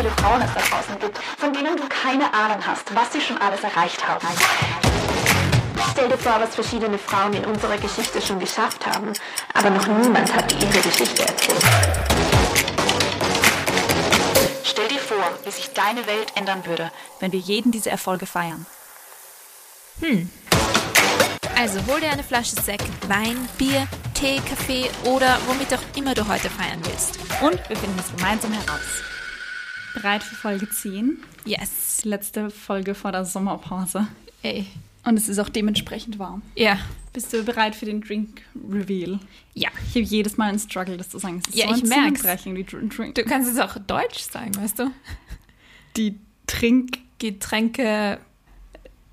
viele Frauen es da draußen gibt, von denen du keine Ahnung hast, was sie schon alles erreicht haben. Stell dir vor, was verschiedene Frauen in unserer Geschichte schon geschafft haben, aber noch niemand hat ihre Geschichte erzählt. Stell dir vor, wie sich deine Welt ändern würde, wenn wir jeden diese Erfolge feiern. Also hol dir eine Flasche Sekt, Wein, Bier, Tee, Kaffee oder womit auch immer du heute feiern willst. Und wir finden es gemeinsam heraus. Bereit für Folge 10? Yes. Letzte Folge vor der Sommerpause. Ey. Und es ist auch dementsprechend warm. Ja. Bist du bereit für den Drink Reveal? Ja. Ich habe jedes Mal einen Struggle, das zu sagen. Ja, so ich Drink. Du kannst es auch deutsch sagen, weißt du? Die Trink Getränke.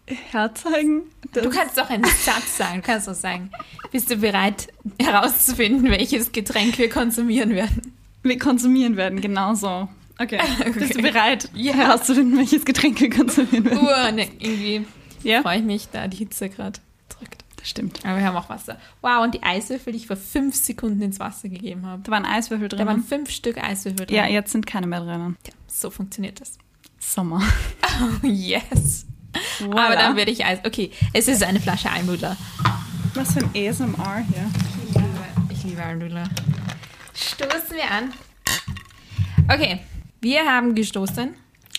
herzeigen. Du kannst auch einen Satz sagen. Du kannst auch sagen, bist du bereit herauszufinden, welches Getränk wir konsumieren werden? wir konsumieren werden, genauso. Okay. Bist du bereit, Ja. herauszufinden, welches Getränk wir konsumieren werden? Uh, ne, irgendwie Ja, freue ich mich, da die Hitze gerade drückt. das stimmt. Aber wir haben auch Wasser. Wow, und die Eiswürfel, die ich vor fünf Sekunden ins Wasser gegeben habe. Da waren Eiswürfel drin. Da waren fünf Stück Eiswürfel drin. ja, jetzt sind keine mehr drin. Ja, so funktioniert das. Sommer. Oh, yes. Aber dann werde ich Eis. Okay, es ist eine Flasche Almdudler. Was für ein ASMR hier. Ich liebe, ich liebe Almdudler. Stoßen wir an. Okay, wir haben gestoßen.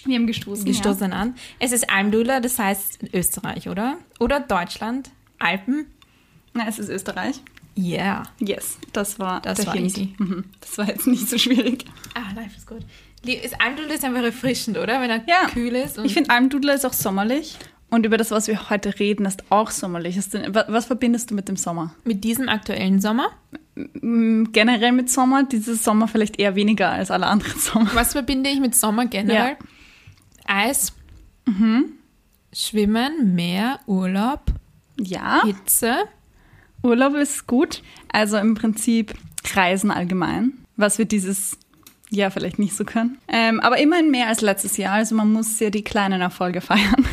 Wir haben gestoßen. Gestoßen an. Es ist Almdudler, das heißt Österreich, oder? Oder Deutschland? Alpen? Ja. Na, es ist Österreich. Yeah. Yes, das war Das war Hint. easy. Mhm. Das war jetzt nicht so schwierig. Ah, life ist gut. Lie- Ist Almdudler ist einfach erfrischend, oder? Wenn er Ja. kühl ist. Ich finde, Almdudler ist auch sommerlich. Und über das, was wir heute reden, ist auch sommerlich. Wa- Was verbindest du mit dem Sommer? mit diesem aktuellen Sommer, Mm, Generell mit Sommer, dieses Sommer vielleicht eher weniger als alle anderen Sommer. was verbinde ich mit Sommer generell? Eis, Schwimmen, Meer, Urlaub, Ja, Hitze. Urlaub ist gut. Also im Prinzip Reisen allgemein, was wir dieses Jahr vielleicht nicht so können. Ähm, aber immerhin mehr als letztes Jahr. Also man muss ja die kleinen Erfolge feiern.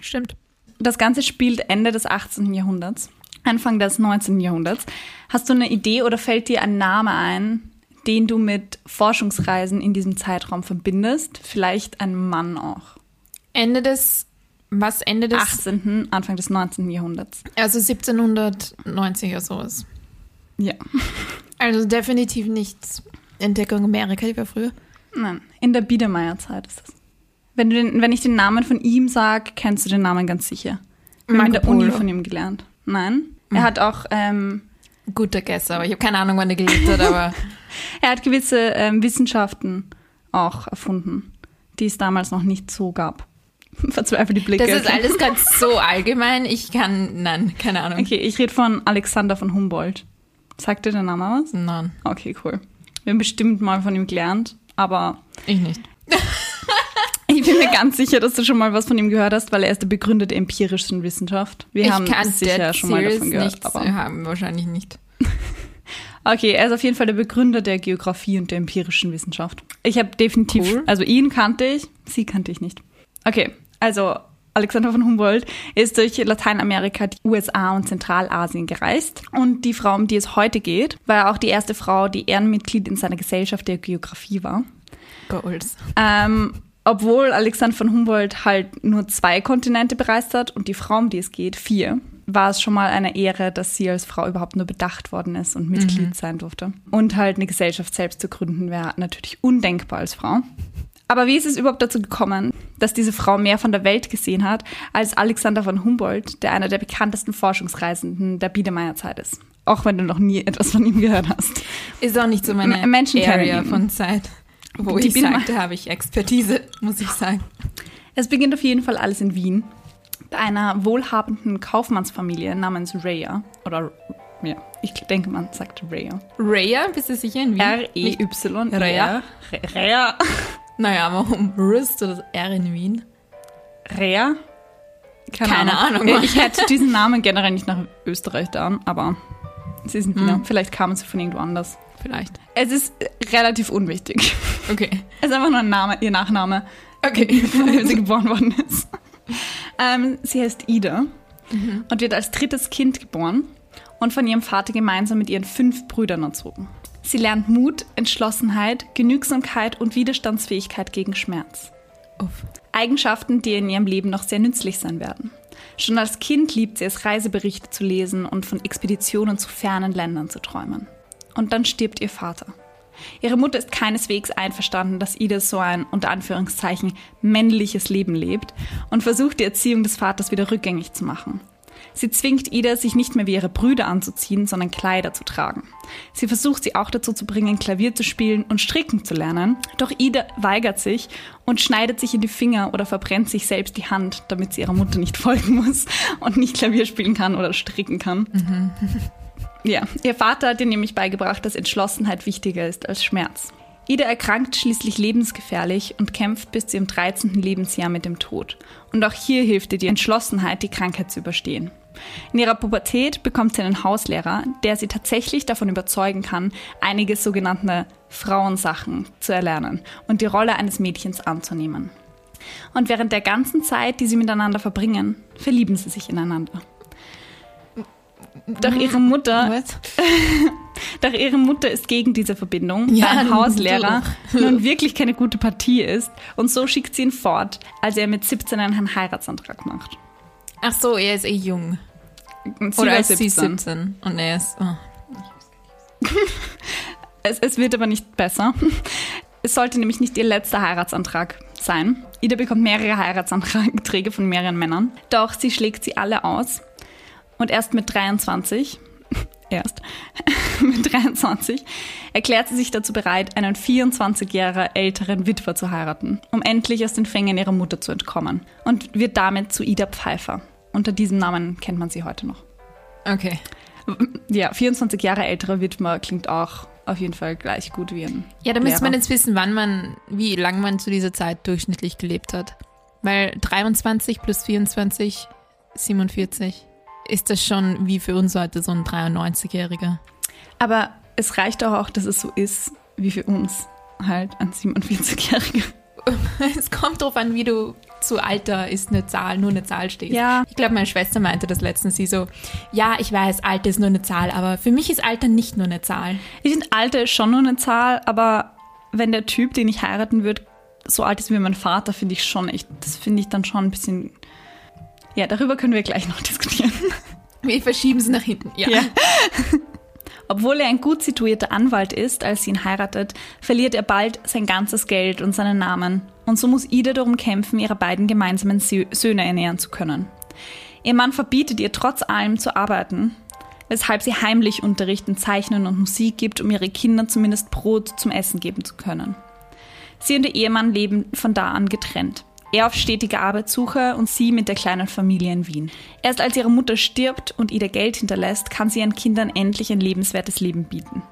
Stimmt. Das Ganze spielt Ende des 18. Jahrhunderts, Anfang des 19. Jahrhunderts. Hast du eine Idee oder fällt dir ein Name ein, den du mit Forschungsreisen in diesem Zeitraum verbindest? Vielleicht ein Mann auch. Ende des, was Ende des, 18., Anfang des 19. Jahrhunderts. also 1790 oder sowas. Ja. Also definitiv nicht Entdeckung Amerika, die war früher. Nein, in der Biedermeierzeit ist das. Wenn, du den, wenn ich den Namen von ihm sage, kennst du den Namen ganz sicher. Wir haben in der Marco Uni Polo. von ihm gelernt. Nein. Er hat auch, ähm, Guter Guess, aber ich habe keine Ahnung, wann er gelebt hat, aber er hat gewisse ähm, Wissenschaften auch erfunden, die es damals noch nicht so gab. Verzweifelte Blicke. das ist alles gerade so allgemein. Ich kann, nein, keine Ahnung. Okay, ich rede von Alexander von Humboldt. Sagt dir der Name was? Nein, Okay, cool. Wir haben bestimmt mal von ihm gelernt, aber ich nicht. ich bin mir ganz sicher, dass du schon mal was von ihm gehört hast, weil er ist der Begründer der empirischen Wissenschaft. Wir ich haben sicher schon mal davon gehört. nichts aber haben, wahrscheinlich nicht. okay, er ist auf jeden Fall der Begründer der Geografie und der empirischen Wissenschaft. Ich habe definitiv, Cool. also ihn kannte ich, sie kannte ich nicht. Okay, also Alexander von Humboldt ist durch Lateinamerika, die USA und Zentralasien gereist. Und die Frau, um die es heute geht, war auch die erste Frau, die Ehrenmitglied in seiner Gesellschaft der Geografie war. Goals. Ähm, obwohl Alexander von Humboldt halt nur zwei Kontinente bereist hat und die Frau, um die es geht, vier, war es schon mal eine Ehre, dass sie als Frau überhaupt nur bedacht worden ist und Mitglied sein durfte. Und halt eine Gesellschaft selbst zu gründen, wäre natürlich undenkbar als Frau. Aber wie ist es überhaupt dazu gekommen, dass diese Frau mehr von der Welt gesehen hat als Alexander von Humboldt, der einer der bekanntesten Forschungsreisenden der Biedermeierzeit ist? Auch wenn du noch nie etwas von ihm gehört hast. Ist auch nicht so meine M- Menschen Area von Zeit, wo Die ich Biene- sagte, habe ich Expertise, muss ich sagen. Es beginnt auf jeden Fall alles in Wien. Bei einer wohlhabenden Kaufmannsfamilie namens Rhea. Oder, ja, ich denke, man sagt Rhea. Raya, bist du sicher in Wien? R-E-Y. Rhea? Rhea. Naja, warum Rist oder das R in Wien? Rhea? Keine Ahnung. Ich hätte diesen Namen generell nicht nach Österreich da, aber sie sind Wiener. Hm. Vielleicht kamen sie von irgendwo anders. Vielleicht. Es ist relativ unwichtig. Okay. Es ist einfach nur ein Name, ihr Nachname, Okay. wo sie geboren worden ist. Ähm, sie heißt Ida und wird als drittes Kind geboren und von ihrem Vater gemeinsam mit ihren fünf Brüdern erzogen. Sie lernt Mut, Entschlossenheit, Genügsamkeit und Widerstandsfähigkeit gegen Schmerz. Uff. Eigenschaften, die in ihrem Leben noch sehr nützlich sein werden. Schon als Kind liebt sie es, Reiseberichte zu lesen und von Expeditionen zu fernen Ländern zu träumen. Und dann stirbt ihr Vater. Ihre Mutter ist keineswegs einverstanden, dass Ida so ein, unter Anführungszeichen, männliches Leben lebt und versucht die Erziehung des Vaters wieder rückgängig zu machen. Sie zwingt Ida, sich nicht mehr wie ihre Brüder anzuziehen, sondern Kleider zu tragen. Sie versucht sie auch dazu zu bringen, Klavier zu spielen und stricken zu lernen. Doch Ida weigert sich und schneidet sich in die Finger oder verbrennt sich selbst die Hand, damit sie ihrer Mutter nicht folgen muss und nicht Klavier spielen kann oder stricken kann. Ja, ihr Vater hat ihr nämlich beigebracht, dass Entschlossenheit wichtiger ist als Schmerz. Ida erkrankt schließlich lebensgefährlich und kämpft bis zu ihrem 13. Lebensjahr mit dem Tod. Und auch hier hilft ihr die Entschlossenheit, die Krankheit zu überstehen. In ihrer Pubertät bekommt sie einen Hauslehrer, der sie tatsächlich davon überzeugen kann, einige sogenannte Frauensachen zu erlernen und die Rolle eines Mädchens anzunehmen. Und während der ganzen Zeit, die sie miteinander verbringen, verlieben sie sich ineinander. Doch ihre Mutter What? doch ihre Mutter ist gegen diese Verbindung, Ja, da ein Hauslehrer du. nun wirklich keine gute Partie ist und so schickt sie ihn fort, als er mit 17 einen Heiratsantrag macht. Ach so, er ist eh jung. Sie Oder war ist sie 17 und er ist... Oh. Es, es wird aber nicht besser. Es sollte nämlich nicht ihr letzter Heiratsantrag sein. Ida bekommt mehrere Heiratsanträge von mehreren Männern. Doch sie schlägt sie alle aus. Und erst mit 23, erst mit 23, erklärt sie sich dazu bereit, einen 24 Jahre älteren Witwer zu heiraten, um endlich aus den Fängen ihrer Mutter zu entkommen. Und wird damit zu Ida Pfeiffer. Unter diesem Namen kennt man sie heute noch. Okay. Ja, 24 Jahre älterer Witwer klingt auch auf jeden Fall gleich gut wie ein Ja, da müsste man jetzt wissen, wann man, wie lang man zu dieser Zeit durchschnittlich gelebt hat. Weil 23 plus 24, 47, ist das schon wie für uns heute so ein 93-Jähriger. Aber es reicht doch auch, dass es so ist, wie für uns halt ein 47-Jähriger. Es kommt drauf an, wie du zu Alter ist eine Zahl, nur eine Zahl stehst. Ja. Ich glaube, meine Schwester meinte das letztens, sie so, ja, ich weiß, Alter ist nur eine Zahl, aber für mich ist Alter nicht nur eine Zahl. Ich finde, Alter ist schon nur eine Zahl, aber wenn der Typ, den ich heiraten würde, so alt ist wie mein Vater, finde ich schon echt, das finde ich dann schon ein bisschen. Ja, darüber können wir gleich noch diskutieren. Wir verschieben es nach hinten. Ja. Ja. Obwohl er ein gut situierter Anwalt ist, als sie ihn heiratet, verliert er bald sein ganzes Geld und seinen Namen. Und so muss Ida darum kämpfen, ihre beiden gemeinsamen Sö- Söhne ernähren zu können. Ihr Mann verbietet ihr trotz allem zu arbeiten, weshalb sie heimlich Unterricht in Zeichnen und Musik gibt, um ihre Kinder zumindest Brot zum Essen geben zu können. Sie und ihr Ehemann leben von da an getrennt. Er auf stetige Arbeitssuche und sie mit der kleinen Familie in Wien. Erst als ihre Mutter stirbt und ihr Geld hinterlässt, kann sie ihren Kindern endlich ein lebenswertes Leben bieten.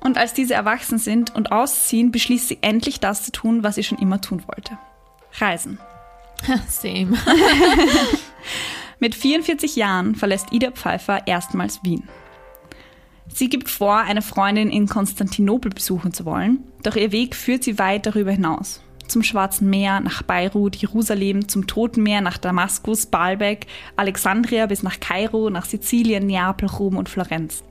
Und als diese erwachsen sind und ausziehen, beschließt sie endlich das zu tun, was sie schon immer tun wollte. Reisen. Same. Mit 44 Jahren verlässt Ida Pfeiffer erstmals Wien. Sie gibt vor, eine Freundin in Konstantinopel besuchen zu wollen, doch ihr Weg führt sie weit darüber hinaus. Zum Schwarzen Meer, nach Beirut, Jerusalem, zum Toten Meer, nach Damaskus, Baalbek, Alexandria bis nach Kairo, nach Sizilien, Neapel, Rom und Florenz.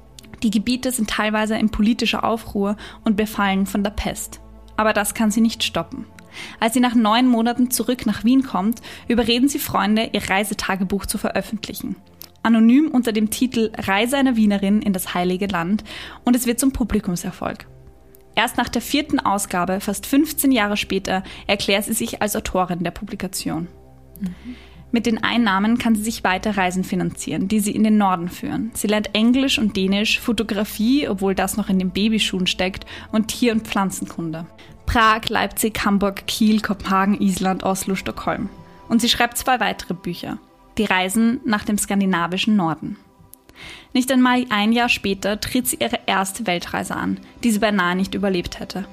Die Gebiete sind teilweise in politischer Aufruhr und befallen von der Pest. Aber das kann sie nicht stoppen. Als sie nach neun Monaten zurück nach Wien kommt, überreden sie Freunde, ihr Reisetagebuch zu veröffentlichen. Anonym unter dem Titel Reise einer Wienerin in das Heilige Land und es wird zum Publikumserfolg. Erst nach der vierten Ausgabe, fast 15 Jahre später, erklärt sie sich als Autorin der Publikation. Mit den Einnahmen kann sie sich weiter Reisen finanzieren, die sie in den Norden führen. Sie lernt Englisch und Dänisch, Fotografie, obwohl das noch in den Babyschuhen steckt, und Tier- und Pflanzenkunde. Prag, Leipzig, Hamburg, Kiel, Kopenhagen, Island, Oslo, Stockholm. Und sie schreibt zwei weitere Bücher. Die Reisen nach dem skandinavischen Norden. Nicht einmal ein Jahr später tritt sie ihre erste Weltreise an, die sie beinahe nicht überlebt hätte.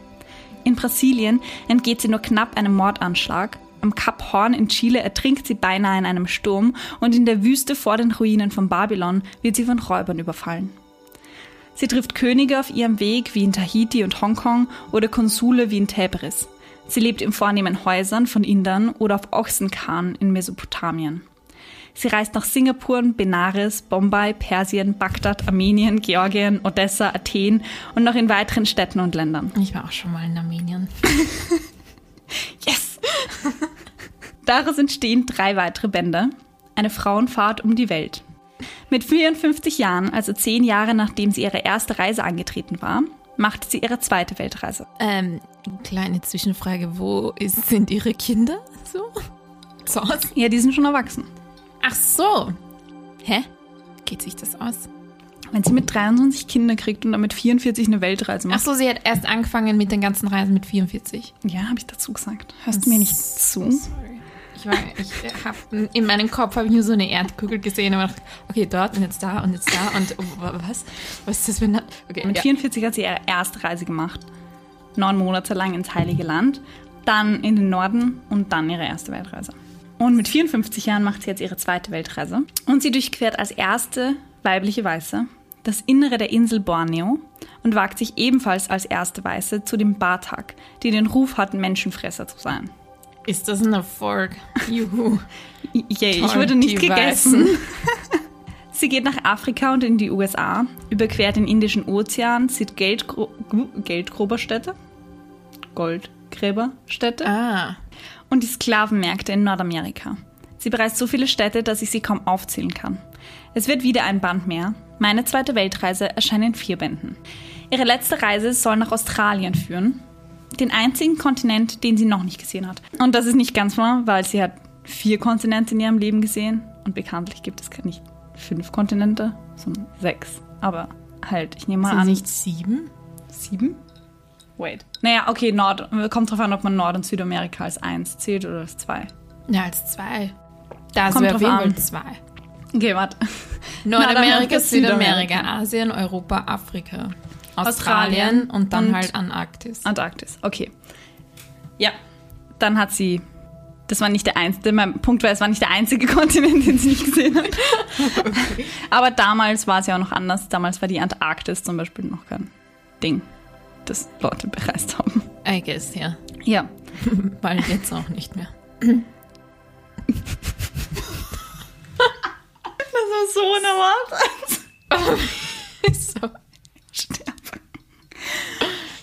In Brasilien entgeht sie nur knapp einem Mordanschlag. Am Kap Horn in Chile ertrinkt sie beinahe in einem Sturm und in der Wüste vor den Ruinen von Babylon wird sie von Räubern überfallen. Sie trifft Könige auf ihrem Weg wie in Tahiti und Hongkong oder Konsule wie in Tebris. Sie lebt in vornehmen Häusern von Indern oder auf Ochsenkarren in Mesopotamien. Sie reist nach Singapur, Benares, Bombay, Persien, Bagdad, Armenien, Georgien, Odessa, Athen und noch in weiteren Städten und Ländern. Ich war auch schon mal in Armenien. Yes! Daraus entstehen drei weitere Bände. Eine Frauenfahrt um die Welt. Mit 54 Jahren, also zehn Jahre nachdem sie ihre erste Reise angetreten war, machte sie ihre zweite Weltreise. Ähm, kleine Zwischenfrage, wo ist, sind ihre Kinder? So? Zu Hause? Ja, die sind schon erwachsen. Ach so. Hä? Geht sich das aus? Wenn sie mit 23 Kinder kriegt und dann mit 44 eine Weltreise Ach macht. so, sie hat erst angefangen mit den ganzen Reisen mit 44. Ja, habe ich dazu gesagt. Hörst du mir nicht zu? Sorry. Ich, war, ich hab, in meinem Kopf habe ich nur so eine Erdkugel gesehen und dachte, okay, dort und jetzt da und jetzt da und oh, was? Was ist das für ein... Okay, Mit ja. 44 hat sie ihre erste Reise gemacht. Neun Monate lang ins Heilige Land, dann in den Norden und dann ihre erste Weltreise. Und mit 54 Jahren macht sie jetzt ihre zweite Weltreise. Und sie durchquert als erste weibliche Weiße das Innere der Insel Borneo und wagt sich ebenfalls als erste Weiße zu den Batak, die den Ruf hatten, Menschenfresser zu sein. Ist das ein Erfolg? Juhu. Yay, ich Toll, wurde nicht gegessen. Sie geht nach Afrika und in die USA, überquert den Indischen Ozean, sieht Geldgro Geldgräberstädte, Goldgräberstädte Ah. Und die Sklavenmärkte in Nordamerika. Sie bereist so viele Städte, dass ich sie kaum aufzählen kann. Es wird wieder ein Band mehr. Meine zweite Weltreise erscheint in vier Bänden. Ihre letzte Reise soll nach Australien führen, den einzigen Kontinent, den sie noch nicht gesehen hat. Und das ist nicht ganz wahr, weil sie hat vier Kontinente in ihrem Leben gesehen und bekanntlich gibt es nicht fünf Kontinente, sondern sechs. Aber halt, ich nehme mal Sind an, nicht sieben? sieben? Wait. Naja, okay, Nord, kommt drauf an, ob man Nord- und Südamerika als eins zählt oder als zwei. Ja, als zwei. Das Kommt drauf jeden Fall an. zwei. Okay, warte. Nordamerika, Südamerika. Asien, Europa, Afrika. Australien, Australien und dann und- halt Antarktis. Antarktis, okay. Ja, dann hat sie. Das war nicht der einzige, mein Punkt war, es war nicht der einzige Kontinent, den sie nicht gesehen hat. Aber damals war es ja auch noch anders. Damals war die Antarktis zum Beispiel noch kein Ding, das Leute bereist haben. I guess, ja. Ja. Weil jetzt auch nicht mehr. Das war so unerwartet. so. Sterben.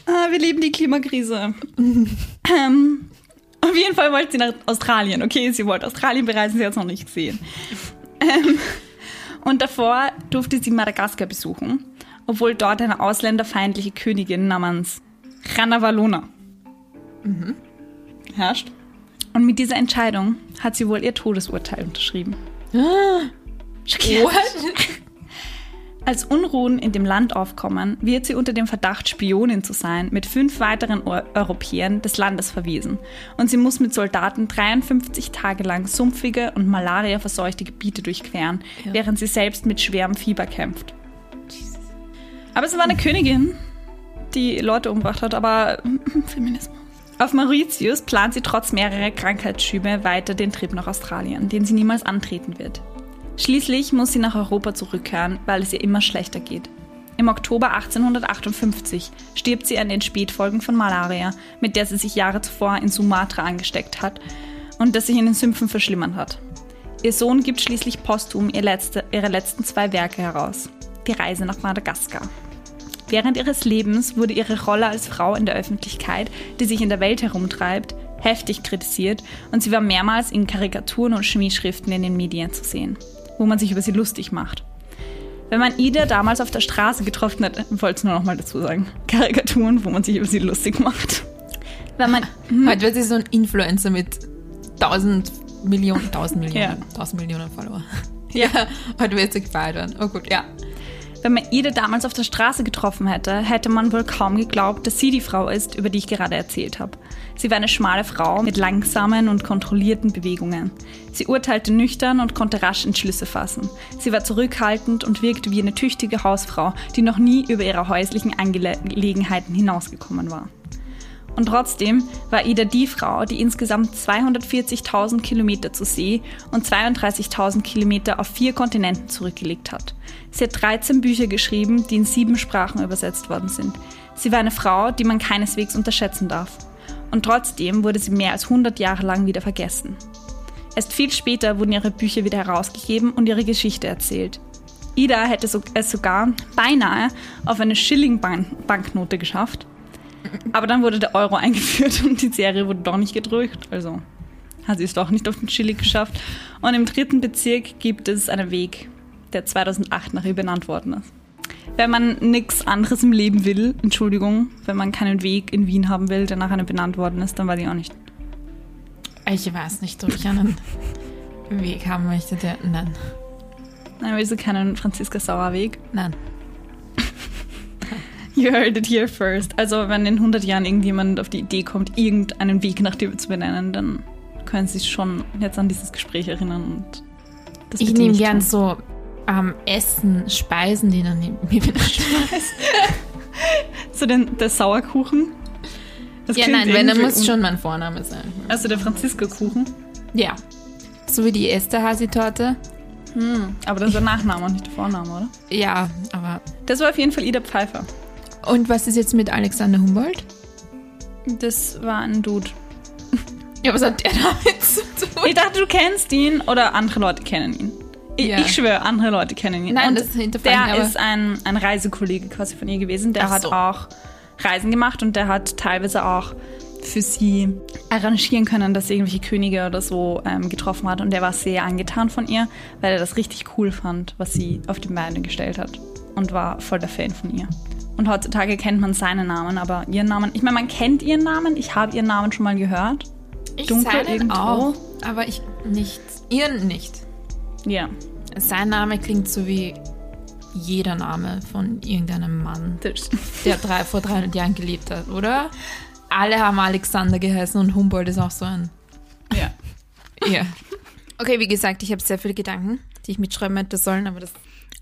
Ah, wir leben die Klimakrise. ähm, auf jeden Fall wollte sie nach Australien. Okay, sie wollte Australien bereisen, sie hat es noch nicht gesehen. Ähm, und davor durfte sie Madagaskar besuchen, obwohl dort eine ausländerfeindliche Königin namens Ranavalona herrscht. Und mit dieser Entscheidung hat sie wohl ihr Todesurteil unterschrieben. Schockierend. What? Als Unruhen in dem Land aufkommen, wird sie unter dem Verdacht, Spionin zu sein, mit fünf weiteren Eu Europäern des Landes verwiesen. Und sie muss mit Soldaten 53 Tage lang sumpfige und malariaverseuchte Gebiete durchqueren, Ja. während sie selbst mit schwerem Fieber kämpft. Aber es war eine Königin, die Leute umgebracht hat, aber Feminismus. Auf Mauritius plant sie trotz mehrerer Krankheitsschübe weiter den Trip nach Australien, den sie niemals antreten wird. Schließlich muss sie nach Europa zurückkehren, weil es ihr immer schlechter geht. Im Oktober 1858 stirbt sie an den Spätfolgen von Malaria, mit der sie sich Jahre zuvor in Sumatra angesteckt hat und das sich in den Sümpfen verschlimmert hat. Ihr Sohn gibt schließlich posthum ihr letzte, ihre letzten zwei Werke heraus. Die Reise nach Madagaskar. Während ihres Lebens wurde ihre Rolle als Frau in der Öffentlichkeit, die sich in der Welt herumtreibt, heftig kritisiert und sie war mehrmals in Karikaturen und Schmähschriften in den Medien zu sehen, wo man sich über sie lustig macht. Wenn man Ida damals auf der Straße getroffen hat, wollte es nur noch mal dazu sagen, Karikaturen, wo man sich über sie lustig macht. Wenn man Heute wird sie so ein Influencer mit 1000 Millionen, 1000 Millionen, Ja. 1000 Millionen Follower. Ja, heute wird sie gefeiert werden. Oh gut, ja. Wenn man Ida damals auf der Straße getroffen hätte, hätte man wohl kaum geglaubt, dass sie die Frau ist, über die ich gerade erzählt habe. Sie war eine schmale Frau mit langsamen und kontrollierten Bewegungen. Sie urteilte nüchtern und konnte rasch Entschlüsse fassen. Sie war zurückhaltend und wirkte wie eine tüchtige Hausfrau, die noch nie über ihre häuslichen Angelegenheiten hinausgekommen war. Und trotzdem war Ida die Frau, die insgesamt 240.000 Kilometer zu See und 32.000 Kilometer auf vier Kontinenten zurückgelegt hat. Sie hat 13 Bücher geschrieben, die in sieben Sprachen übersetzt worden sind. Sie war eine Frau, die man keineswegs unterschätzen darf. Und trotzdem wurde sie mehr als 100 Jahre lang wieder vergessen. Erst viel später wurden ihre Bücher wieder herausgegeben und ihre Geschichte erzählt. Ida hätte es sogar beinahe auf eine Schilling-Banknote geschafft. Aber dann wurde der Euro eingeführt und die Serie wurde doch nicht gedrückt. Also hat sie es doch nicht auf den Schilling geschafft. Und im dritten Bezirk gibt es einen Weg, der 2008 nach ihr benannt worden ist. Wenn man nichts anderes im Leben will, Entschuldigung, wenn man keinen Weg in Wien haben will, der nach einer benannt worden ist, dann war die auch nicht. Ich weiß nicht, ob ich einen Weg haben möchte, der. Nein. Nein, willst du keinen Franziska Sauerweg? Nein. You heard it here first. Also, wenn in 100 Jahren irgendjemand auf die Idee kommt, irgendeinen Weg nach dir zu benennen, dann können Sie sich schon jetzt an dieses Gespräch erinnern. Und das Ich nehme gern tun. so ähm, Essen, Speisen, die dann neben mir benannt So den, der Sauerkuchen. Das Ja, nein, wenn, dann muss schon mein Vorname sein. Also der Franziska-Kuchen. Ja. So wie die Esterhazy-Torte. Aber das ist der Nachname und nicht der Vorname, oder? Ja, aber. Das war auf jeden Fall Ida Pfeiffer. Und was ist jetzt mit Alexander Humboldt? Das war ein Dude. Ja, was hat der damit zu tun? Ich dachte, du kennst ihn oder andere Leute kennen ihn. Ich, Ja. ich schwöre, andere Leute kennen ihn. Nein, Und das hinterfrage ich, Der ist ein, ein Reisekollege quasi von ihr gewesen. Der Ach hat so. auch Reisen gemacht und der hat teilweise auch für sie arrangieren können, dass sie irgendwelche Könige oder so ähm, getroffen hat. Und der war sehr angetan von ihr, weil er das richtig cool fand, was sie auf die Beine gestellt hat. Und war voll der Fan von ihr. Und heutzutage kennt man seinen Namen, aber ihren Namen, ich meine, man kennt ihren Namen, ich habe ihren Namen schon mal gehört. Ich Dunkel seinen irgendwo. auch, aber ich nicht. Ihren nicht. Ja. Sein Name klingt so wie jeder Name von irgendeinem Mann, der drei, vor 300 Jahren gelebt hat, oder? Alle haben Alexander geheißen und Humboldt ist auch so ein. Ja. Ja. Okay, wie gesagt, ich habe sehr viele Gedanken, die ich mitschreiben hätte sollen, aber das.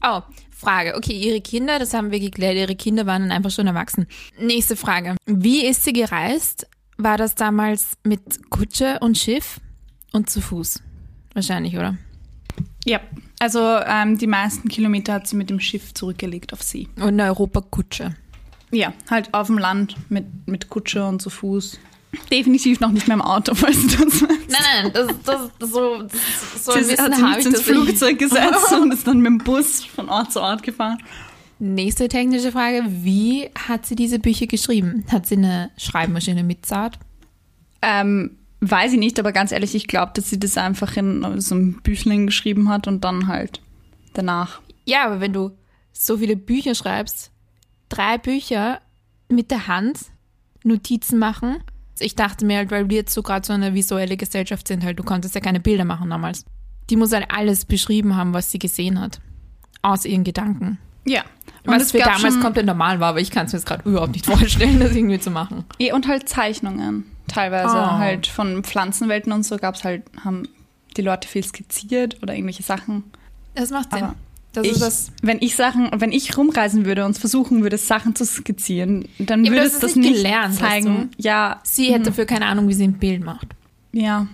Oh, Frage. Okay, Ihre Kinder, das haben wir geklärt, Ihre Kinder waren dann einfach schon erwachsen. Nächste Frage. Wie ist sie gereist? War das damals mit Kutsche und Schiff und zu Fuß? Wahrscheinlich, oder? Ja, also ähm, die meisten Kilometer hat sie mit dem Schiff zurückgelegt auf See. Und eine Europakutsche. Ja, halt auf dem Land mit, mit Kutsche und zu Fuß. Definitiv noch nicht mehr im Auto, falls du das meinst. Nein, nein, das, das, das so, das, so ein bisschen hat sie habe nicht ich ins. Flugzeug gesetzt und ist dann mit dem Bus von Ort zu Ort gefahren. Nächste technische Frage. Wie hat sie diese Bücher geschrieben? Hat sie eine Schreibmaschine mit Zart? Ähm, weiß ich nicht, aber ganz ehrlich, ich glaube, dass sie das einfach in so einem Büchlein geschrieben hat und dann halt danach. Ja, aber wenn du so viele Bücher schreibst, drei Bücher mit der Hand, Notizen machen. Ich dachte mir halt, weil wir jetzt so gerade so eine visuelle Gesellschaft sind, halt, du konntest ja keine Bilder machen damals. Die muss halt alles beschrieben haben, was sie gesehen hat. Aus ihren Gedanken. Ja. Und Was für damals komplett normal war, aber ich kann es mir jetzt gerade überhaupt nicht vorstellen, das irgendwie zu machen. Und halt Zeichnungen. Teilweise Oh. halt von Pflanzenwelten und so gab es halt, haben die Leute viel skizziert oder irgendwelche Sachen. Das macht Sinn. Aber Das ich, ist das. wenn ich Sachen, wenn ich rumreisen würde und versuchen würde, Sachen zu skizzieren, dann würde das es das nicht gelernt, zeigen. Ja, Sie hätte dafür keine Ahnung, wie sie ein Bild macht. ja.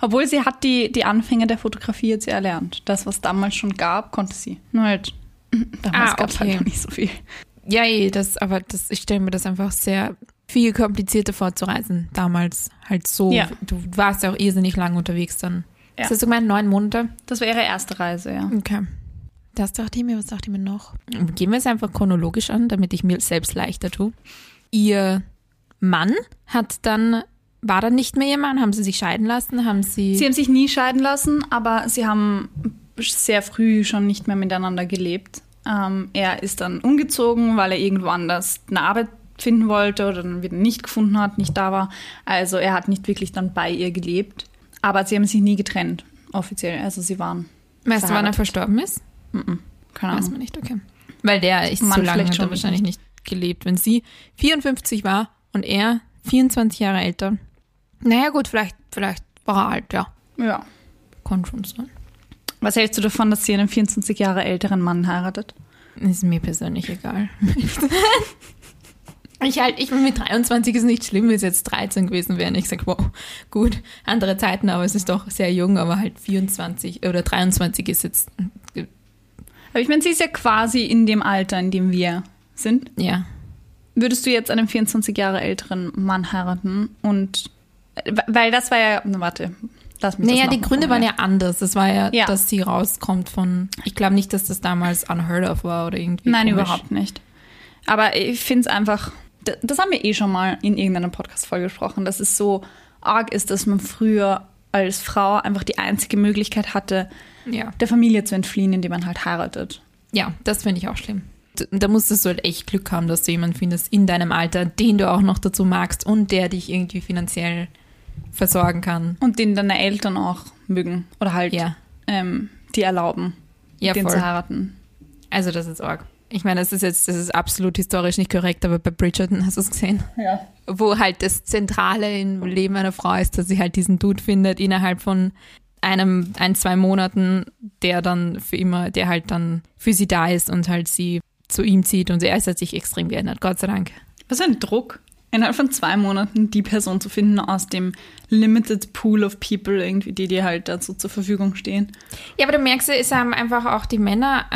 Obwohl sie hat die, die Anfänge der Fotografie jetzt ja erlernt. Das, was damals schon gab, konnte sie. Nur halt, damals Ah, gab es okay. halt noch nicht so viel. Ja, eh, das, aber das, ich stelle mir das einfach sehr viel komplizierter vorzureisen. Damals halt so. Ja. Du warst ja auch irrsinnig lang unterwegs dann. Ja. Hast du gemeint? Neun Monate? Das war ihre erste Reise, ja. Okay. Das dachte ich mir, was dachte ich mir noch? Gehen wir es einfach chronologisch an, damit ich mir selbst leichter tue. Ihr Mann hat dann, war dann nicht mehr ihr Mann? Haben sie sich scheiden lassen? Haben sie. Sie haben sich nie scheiden lassen, aber sie haben sehr früh schon nicht mehr miteinander gelebt. Ähm, er ist dann umgezogen, weil er irgendwo anders eine Arbeit finden wollte oder dann wieder nicht gefunden hat, nicht da war. Also er hat nicht wirklich dann bei ihr gelebt. Aber sie haben sich nie getrennt, offiziell. Also sie waren. weißt du, wann er verstorben ist? Keine Weiß Ahnung. man nicht, okay. Weil der ist Mann so lange hat er schon. wahrscheinlich nicht gelebt. Wenn sie 54 war und er 24 Jahre älter. Naja, gut, vielleicht, vielleicht war er alt, ja. Ja. Kann schon sein. Was hältst du davon, dass sie einen 24 Jahre älteren Mann heiratet? Ist mir persönlich egal. Ich halt, ich mit 23 ist nicht schlimm, wenn es jetzt 13 gewesen wäre. Ich sag, wow, gut, andere Zeiten, aber es ist doch sehr jung, aber halt 24 oder 23 ist jetzt, Aber ich meine, sie ist ja quasi in dem Alter, in dem wir sind. ja. Würdest du jetzt einen 24 Jahre älteren Mann heiraten und weil das war ja, na, warte, Lass mich Naja, die Gründe waren ja anders. Das war ja, Ja. dass sie rauskommt von. Ich glaube nicht, dass das damals unheard of war oder irgendwie. Nein, komisch. überhaupt nicht. Aber ich finde es einfach, das haben wir eh schon mal in irgendeiner Podcast-Folge gesprochen, dass es so arg ist, dass man früher als Frau einfach die einzige Möglichkeit hatte, Ja. der Familie zu entfliehen, indem man halt heiratet. Ja, das finde ich auch schlimm. Da musstest du halt echt Glück haben, dass du jemanden findest in deinem Alter, den du auch noch dazu magst und der dich irgendwie finanziell versorgen kann. Und den deine Eltern auch mögen. Oder halt, Ja. ähm, die erlauben, Ja, den voll. zu heiraten. Also das ist arg. Ich meine, das ist jetzt, das ist absolut historisch nicht korrekt, aber bei Bridgerton hast du es gesehen. Ja. Wo halt das Zentrale im Leben einer Frau ist, dass sie halt diesen Dude findet innerhalb von einem, ein, zwei Monaten, der dann für immer, der halt dann für sie da ist und halt sie zu ihm zieht und er hat sich extrem geändert, Gott sei Dank. Was ein Druck, innerhalb von zwei Monaten die Person zu finden aus dem limited pool of people irgendwie, die dir halt dazu zur Verfügung stehen. Ja, aber du merkst, es haben einfach auch die Männer,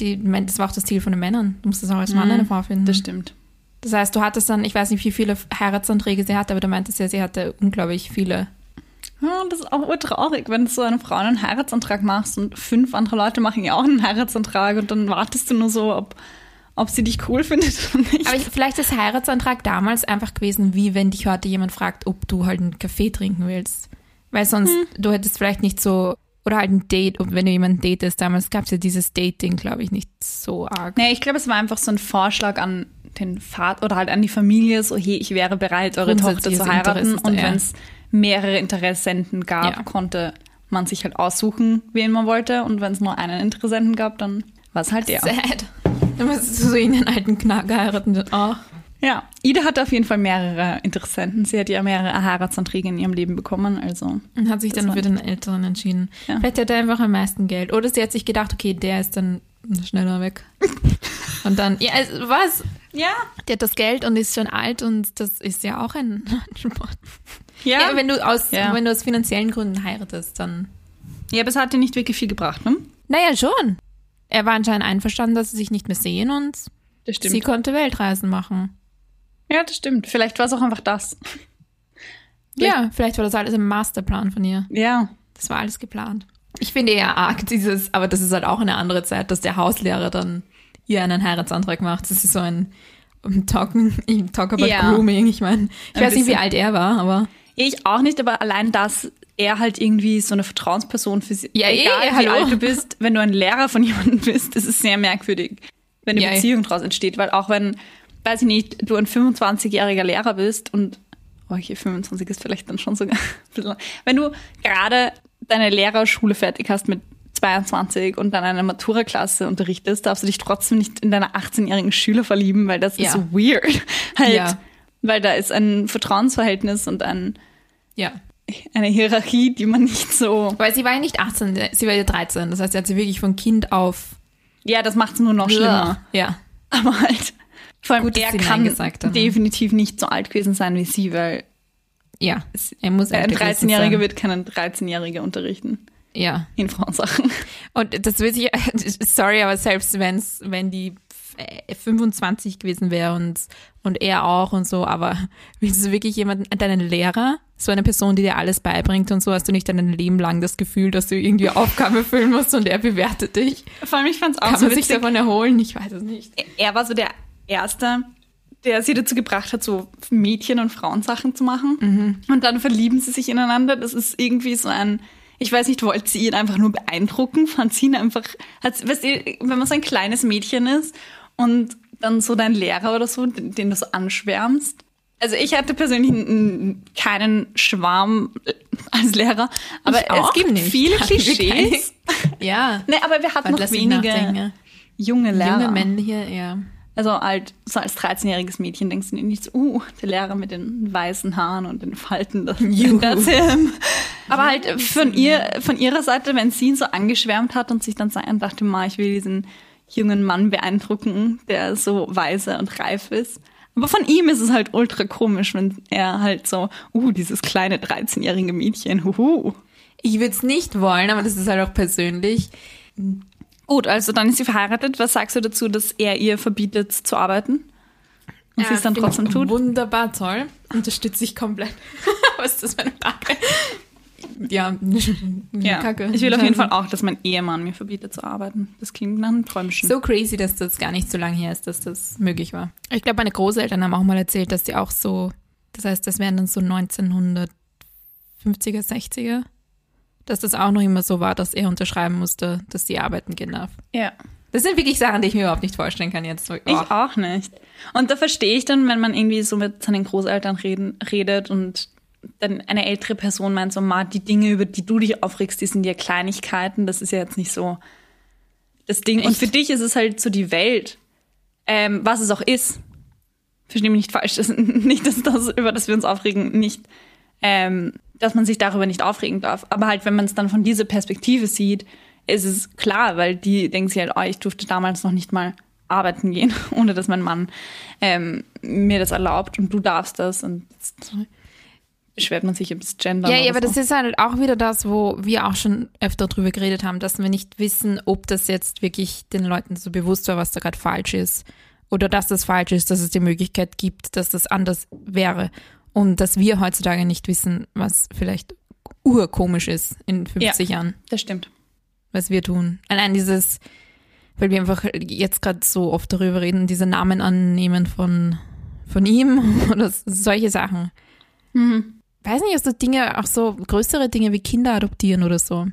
die, das war auch das Ziel von den Männern. Du musst das auch als Mann eine Frau finden. Das stimmt. Das heißt, du hattest dann, ich weiß nicht, wie viele Heiratsanträge sie hatte, aber du meintest ja, sie hatte unglaublich viele. Ja, das ist auch urtraurig, wenn du so eine Frau einen Heiratsantrag machst und fünf andere Leute machen ja auch einen Heiratsantrag und dann wartest du nur so, ob, ob sie dich cool findet oder nicht. Aber ich, vielleicht ist Heiratsantrag damals einfach gewesen, wie wenn dich heute jemand fragt, ob du halt einen Kaffee trinken willst. Weil sonst, du hättest vielleicht nicht so, oder halt ein Date, und wenn du jemanden datest, damals gab es ja dieses Dating, glaube ich, nicht so arg. nee, ich glaube, es war einfach so ein Vorschlag an den Vater oder halt an die Familie, so hey, ich wäre bereit, eure Tochter zu heiraten. Interesse Und ja. wenn es mehrere Interessenten gab, Ja. konnte man sich halt aussuchen, wen man wollte. Und wenn es nur einen Interessenten gab, dann war es halt der. Sad. Dann müsstest du so in den alten Knacker heiraten. Oh. Ja, Ida hatte auf jeden Fall mehrere Interessenten. Sie hat ja mehrere Heiratsanträge in ihrem Leben bekommen, also. Und hat sich dann für den Älteren entschieden. Ja. Vielleicht hat er einfach am meisten Geld. Oder sie hat sich gedacht, okay, der ist dann schneller weg. und dann, ja, also, was? Ja. Der hat das Geld und ist schon alt und das ist ja auch ein Sport. Ja, Ja, wenn du aus, Ja. wenn du aus finanziellen Gründen heiratest, dann. ja, aber es hat dir nicht wirklich viel gebracht, ne? Naja, schon. Er war anscheinend einverstanden, dass sie sich nicht mehr sehen und sie konnte Weltreisen machen. Ja, das stimmt. Vielleicht war es auch einfach das. Ja, vielleicht war das alles im Masterplan von ihr. Ja. Das war alles geplant. Ich finde eher arg dieses, aber das ist halt auch eine andere Zeit, dass der Hauslehrer dann ihr einen Heiratsantrag macht. Das ist so ein um, Talk, talk about Ja. Grooming. Ich meine, ich Ein weiß nicht, wie bisschen. alt er war, aber Ich auch nicht, aber allein das, er halt irgendwie so eine Vertrauensperson für sie. Ja, eh, egal wie hallo. alt du bist, wenn du ein Lehrer von jemandem bist, das ist sehr merkwürdig, wenn eine Ja, eh. Beziehung daraus entsteht. Weil auch wenn, weiß ich nicht, du ein 25-jähriger Lehrer bist und, oh, okay, 25 ist vielleicht dann schon sogar ein bisschen, wenn du gerade deine Lehrerschule fertig hast mit 22 und dann eine Matura-Klasse unterrichtest, darfst du dich trotzdem nicht in deine 18-jährigen Schüler verlieben, weil das Ja. ist so weird. Halt, Ja. weil da ist ein Vertrauensverhältnis und ein, ja. Eine Hierarchie, die man nicht so. Weil sie war ja nicht 18, sie war ja 13. Das heißt, sie hat sie wirklich von Kind auf. Ja, das macht es nur noch schlimmer. Ja. Aber halt, vor allem Gut, er kann gesagt haben. definitiv nicht so alt gewesen sein wie sie, weil Ja. Er muss ein älter gewesen 13-Jähriger sein. wird keinen 13-Jähriger unterrichten Ja. in Frauensachen. Und das wird sich, sorry, aber selbst wenn's, wenn die 25 gewesen wäre und, und er auch und so, aber willst du wirklich jemanden, deinen Lehrer, so eine Person, die dir alles beibringt und so, hast du nicht dein Leben lang das Gefühl, dass du irgendwie Aufgabe erfüllen musst und er bewertet dich? Vor allem, ich fand es auch Kann so man sich davon erholen? Ich weiß es nicht. Er war so der Erste, der sie dazu gebracht hat, so Mädchen- und Frauensachen zu machen. Mhm. Und dann verlieben sie sich ineinander. Das ist irgendwie so ein, ich weiß nicht, wollte sie ihn einfach nur beeindrucken? Fand sie ihn einfach, hat, weißt du, wenn man so ein kleines Mädchen ist und dann so dein Lehrer oder so, den, den du so anschwärmst. Also ich hatte persönlich keinen Schwarm als Lehrer, aber Ich es gibt nicht. viele Klischees. Ja. Nee, aber wir hatten noch wenige junge Lehrer. Junge männliche, ja. Also halt, so als 13-jähriges Mädchen denkst du dir nicht so, uh, der Lehrer mit den weißen Haaren und den Falten. Das, that's him. Aber halt von ihr, von ihrer Seite, wenn sie ihn so angeschwärmt hat und sich dann dachte, ma, ich will diesen jungen Mann beeindrucken, der so weise und reif ist. Aber von ihm ist es halt ultra komisch, wenn er halt so, uh, dieses kleine 13-jährige Mädchen, huhu. Ich würde es nicht wollen, aber das ist halt auch persönlich. Gut, also dann ist sie verheiratet. Was sagst du dazu, dass er ihr verbietet zu arbeiten? Und sie es dann trotzdem tut? Wunderbar toll. Unterstütze ich komplett. Was ist das für eine Frage? Ja, Ja. Kacke. Ich will auf jeden. Fall auch, dass mein Ehemann mir verbietet zu arbeiten. Das klingt nach einem Träumchen. So crazy, dass das gar nicht so lange her ist, dass das möglich war. Ich glaube, meine Großeltern haben auch mal erzählt, dass die auch so, das heißt, das wären dann so 1950er, 60er, dass das auch noch immer so war, dass er unterschreiben musste, dass die arbeiten gehen darf. Ja. Das sind wirklich Sachen, die ich mir überhaupt nicht vorstellen kann jetzt. Oh. Ich auch nicht. Und da verstehe ich dann, wenn man irgendwie so mit seinen Großeltern reden, redet und dann eine ältere Person meint so, Ma, die Dinge, über die du dich aufregst, die sind ja Kleinigkeiten, das ist ja jetzt nicht so das Ding. Und Echt? für dich ist es halt so die Welt, ähm, was es auch ist. Verstehe mich nicht falsch, das, nicht, dass das, über das wir uns aufregen, nicht, ähm, dass man sich darüber nicht aufregen darf. Aber halt, wenn man es dann von dieser Perspektive sieht, ist es klar, weil die denken sich halt, oh, ich durfte damals noch nicht mal arbeiten gehen, ohne dass mein Mann ähm, mir das erlaubt und du darfst das und beschwert man sich über das Gender. Ja, ja, aber das ist halt auch wieder das, wo wir auch schon öfter drüber geredet haben, dass wir nicht wissen, ob das jetzt wirklich den Leuten so bewusst war, was da gerade falsch ist. Oder dass das falsch ist, dass es die Möglichkeit gibt, dass das anders wäre. Und dass wir heutzutage nicht wissen, was vielleicht urkomisch ist in 50 Jahren, das stimmt. was wir tun. Allein dieses, weil wir einfach jetzt gerade so oft darüber reden, diese Namen annehmen von, von ihm oder solche Sachen. Weiß nicht, also Dinge, auch so größere Dinge wie Kinder adoptieren oder so.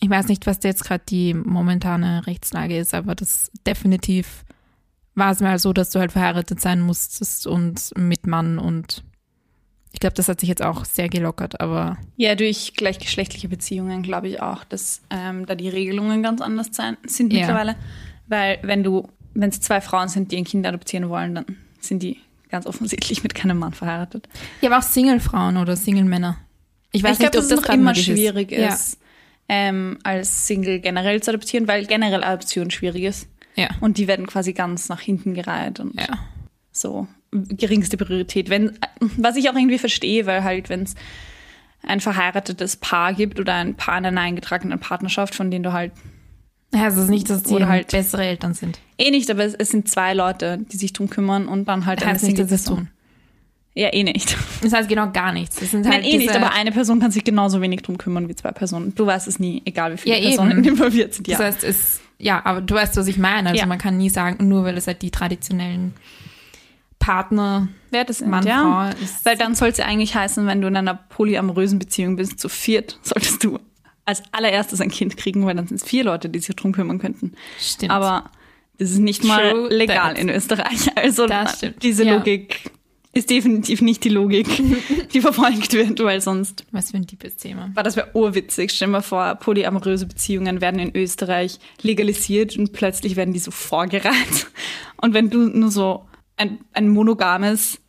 Ich weiß nicht, was da jetzt gerade die momentane Rechtslage ist, aber das definitiv war es mal so, dass du halt verheiratet sein musstest und mit Mann und ich glaube, das hat sich jetzt auch sehr gelockert, aber Ja, durch gleichgeschlechtliche Beziehungen glaube ich auch, dass ähm, da die Regelungen ganz anders sein, sind Ja. mittlerweile. Weil wenn du, wenn es zwei Frauen sind, die ein Kind adoptieren wollen, dann sind die ganz offensichtlich mit keinem Mann verheiratet. ja, aber auch Single-Frauen oder Single-Männer. Ich weiß ich nicht, ob dass das es noch gerade immer schwierig ist. ist, ähm, als Single generell zu adoptieren, weil generell Adoption schwierig ist. Ja. Und die werden quasi ganz nach hinten gereiht und Ja. ja. so geringste Priorität. Wenn, was ich auch irgendwie verstehe, weil halt, wenn es ein verheiratetes Paar gibt oder ein Paar in einer eingetragenen Partnerschaft, von denen du halt Ja, es ist nicht, dass die halt- bessere Eltern sind. Eh nicht, aber es, es sind zwei Leute, die sich drum kümmern und dann halt Das heißt nicht, dass es tun. Ja, eh nicht. Das heißt genau gar nichts. Es sind halt Nein, eh nicht, aber eine Person kann sich genauso wenig drum kümmern wie zwei Personen. Du weißt es nie, egal wie viele Ja. Personen involviert sind. Ja. Das heißt, es, ja, aber du weißt, was ich meine. Also Ja. man kann nie sagen, nur weil es halt die traditionellen Partner, Wer das sind, Mann, ja. Frau ist. Weil dann soll es ja eigentlich heißen, wenn du in einer polyamorösen Beziehung bist, zu viert, solltest du als allererstes ein Kind kriegen, weil dann sind es vier Leute, die sich drum kümmern könnten. Stimmt. Aber das ist nicht mal True legal that. in Österreich. Also diese Ja. Logik ist definitiv nicht die Logik, die verfolgt wird, weil sonst was für ein deepes Thema. war das wäre urwitzig. Stell mal vor, polyamoröse Beziehungen werden in Österreich legalisiert und plötzlich werden die so vorgereiht. Und wenn du nur so ein, ein monogames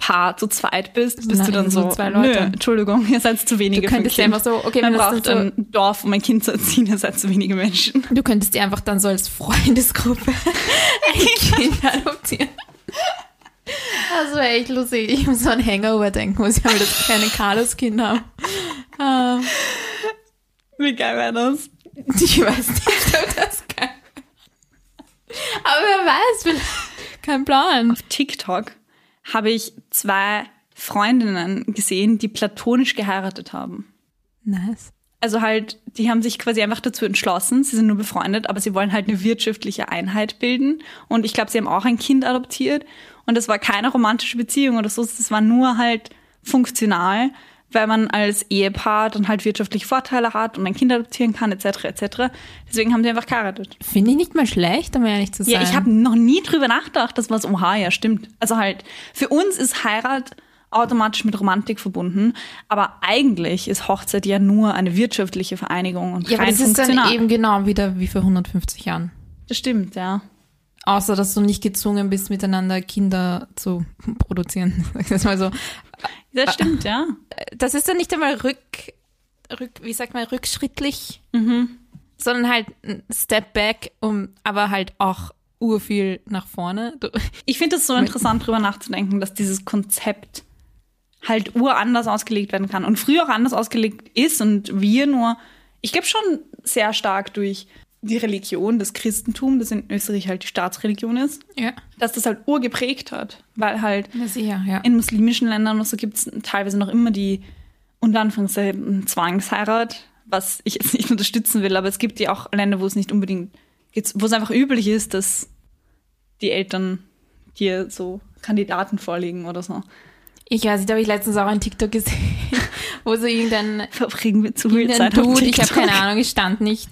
Paar zu zweit bist, bist du dann so so, zwei Nö, Leute. Entschuldigung, ihr seid zu wenige Du könntest ja einfach so, okay, Man braucht dann ein Dorf, um ein Kind zu erziehen, ihr seid zu wenige Menschen. Du könntest dir einfach dann so als Freundesgruppe ein Kind adoptieren. Das wäre echt lustig. Ich muss so an Hangover denken, wo sie halt das kleine Carlos-Kind haben. Ähm, Wie geil wäre das? ich weiß nicht, ob das kann. Aber wer weiß, vielleicht- kein Plan. TikTok habe ich zwei Freundinnen gesehen, die platonisch geheiratet haben. Nice. Also halt, die haben sich quasi einfach dazu entschlossen, sie sind nur befreundet, aber sie wollen halt eine wirtschaftliche Einheit bilden. Und ich glaube, sie haben auch ein Kind adoptiert. Und das war keine romantische Beziehung oder so, das war nur halt funktional, weil man als Ehepaar dann halt wirtschaftliche Vorteile hat und ein Kind adoptieren kann, etc. etc. Deswegen haben sie einfach geheiratet. Finde ich nicht mal schlecht, um ehrlich zu sein. Ja, ich habe noch nie drüber nachgedacht, dass was oha, ja, stimmt. Also halt, für uns ist Heirat automatisch mit Romantik verbunden, aber eigentlich ist Hochzeit ja nur eine wirtschaftliche Vereinigung und Ja, aber rein das ist dann eben genau wieder wie vor 150 Jahren. das stimmt, ja. Außer, dass du nicht gezwungen bist, miteinander Kinder zu produzieren. Sag ich das mal so. Das stimmt, ja. Das ist dann nicht einmal rück, rück wie sagt man, rückschrittlich, sondern halt ein Step back, um, aber halt auch urviel nach vorne. Ich finde es so interessant, drüber nachzudenken, dass dieses Konzept halt uranders ausgelegt werden kann und früher auch anders ausgelegt ist und wir nur, ich glaube schon sehr stark durch die Religion, das Christentum, das in Österreich halt die Staatsreligion ist, ja. dass das halt urgeprägt hat, weil halt sicher, ja. in muslimischen Ländern und so gibt es teilweise noch immer die unter Anführungszeichen Zwangsheirat, was ich jetzt nicht unterstützen will, aber es gibt ja auch Länder, wo es nicht unbedingt, wo es einfach üblich ist, dass die Eltern dir so Kandidaten vorlegen oder so. Ich weiß nicht, da habe ich letztens auch einen TikTok gesehen, wo so irgendein, Verbringen wir zu viel Zeit auf Dude, ich habe keine Ahnung, ich stand nicht.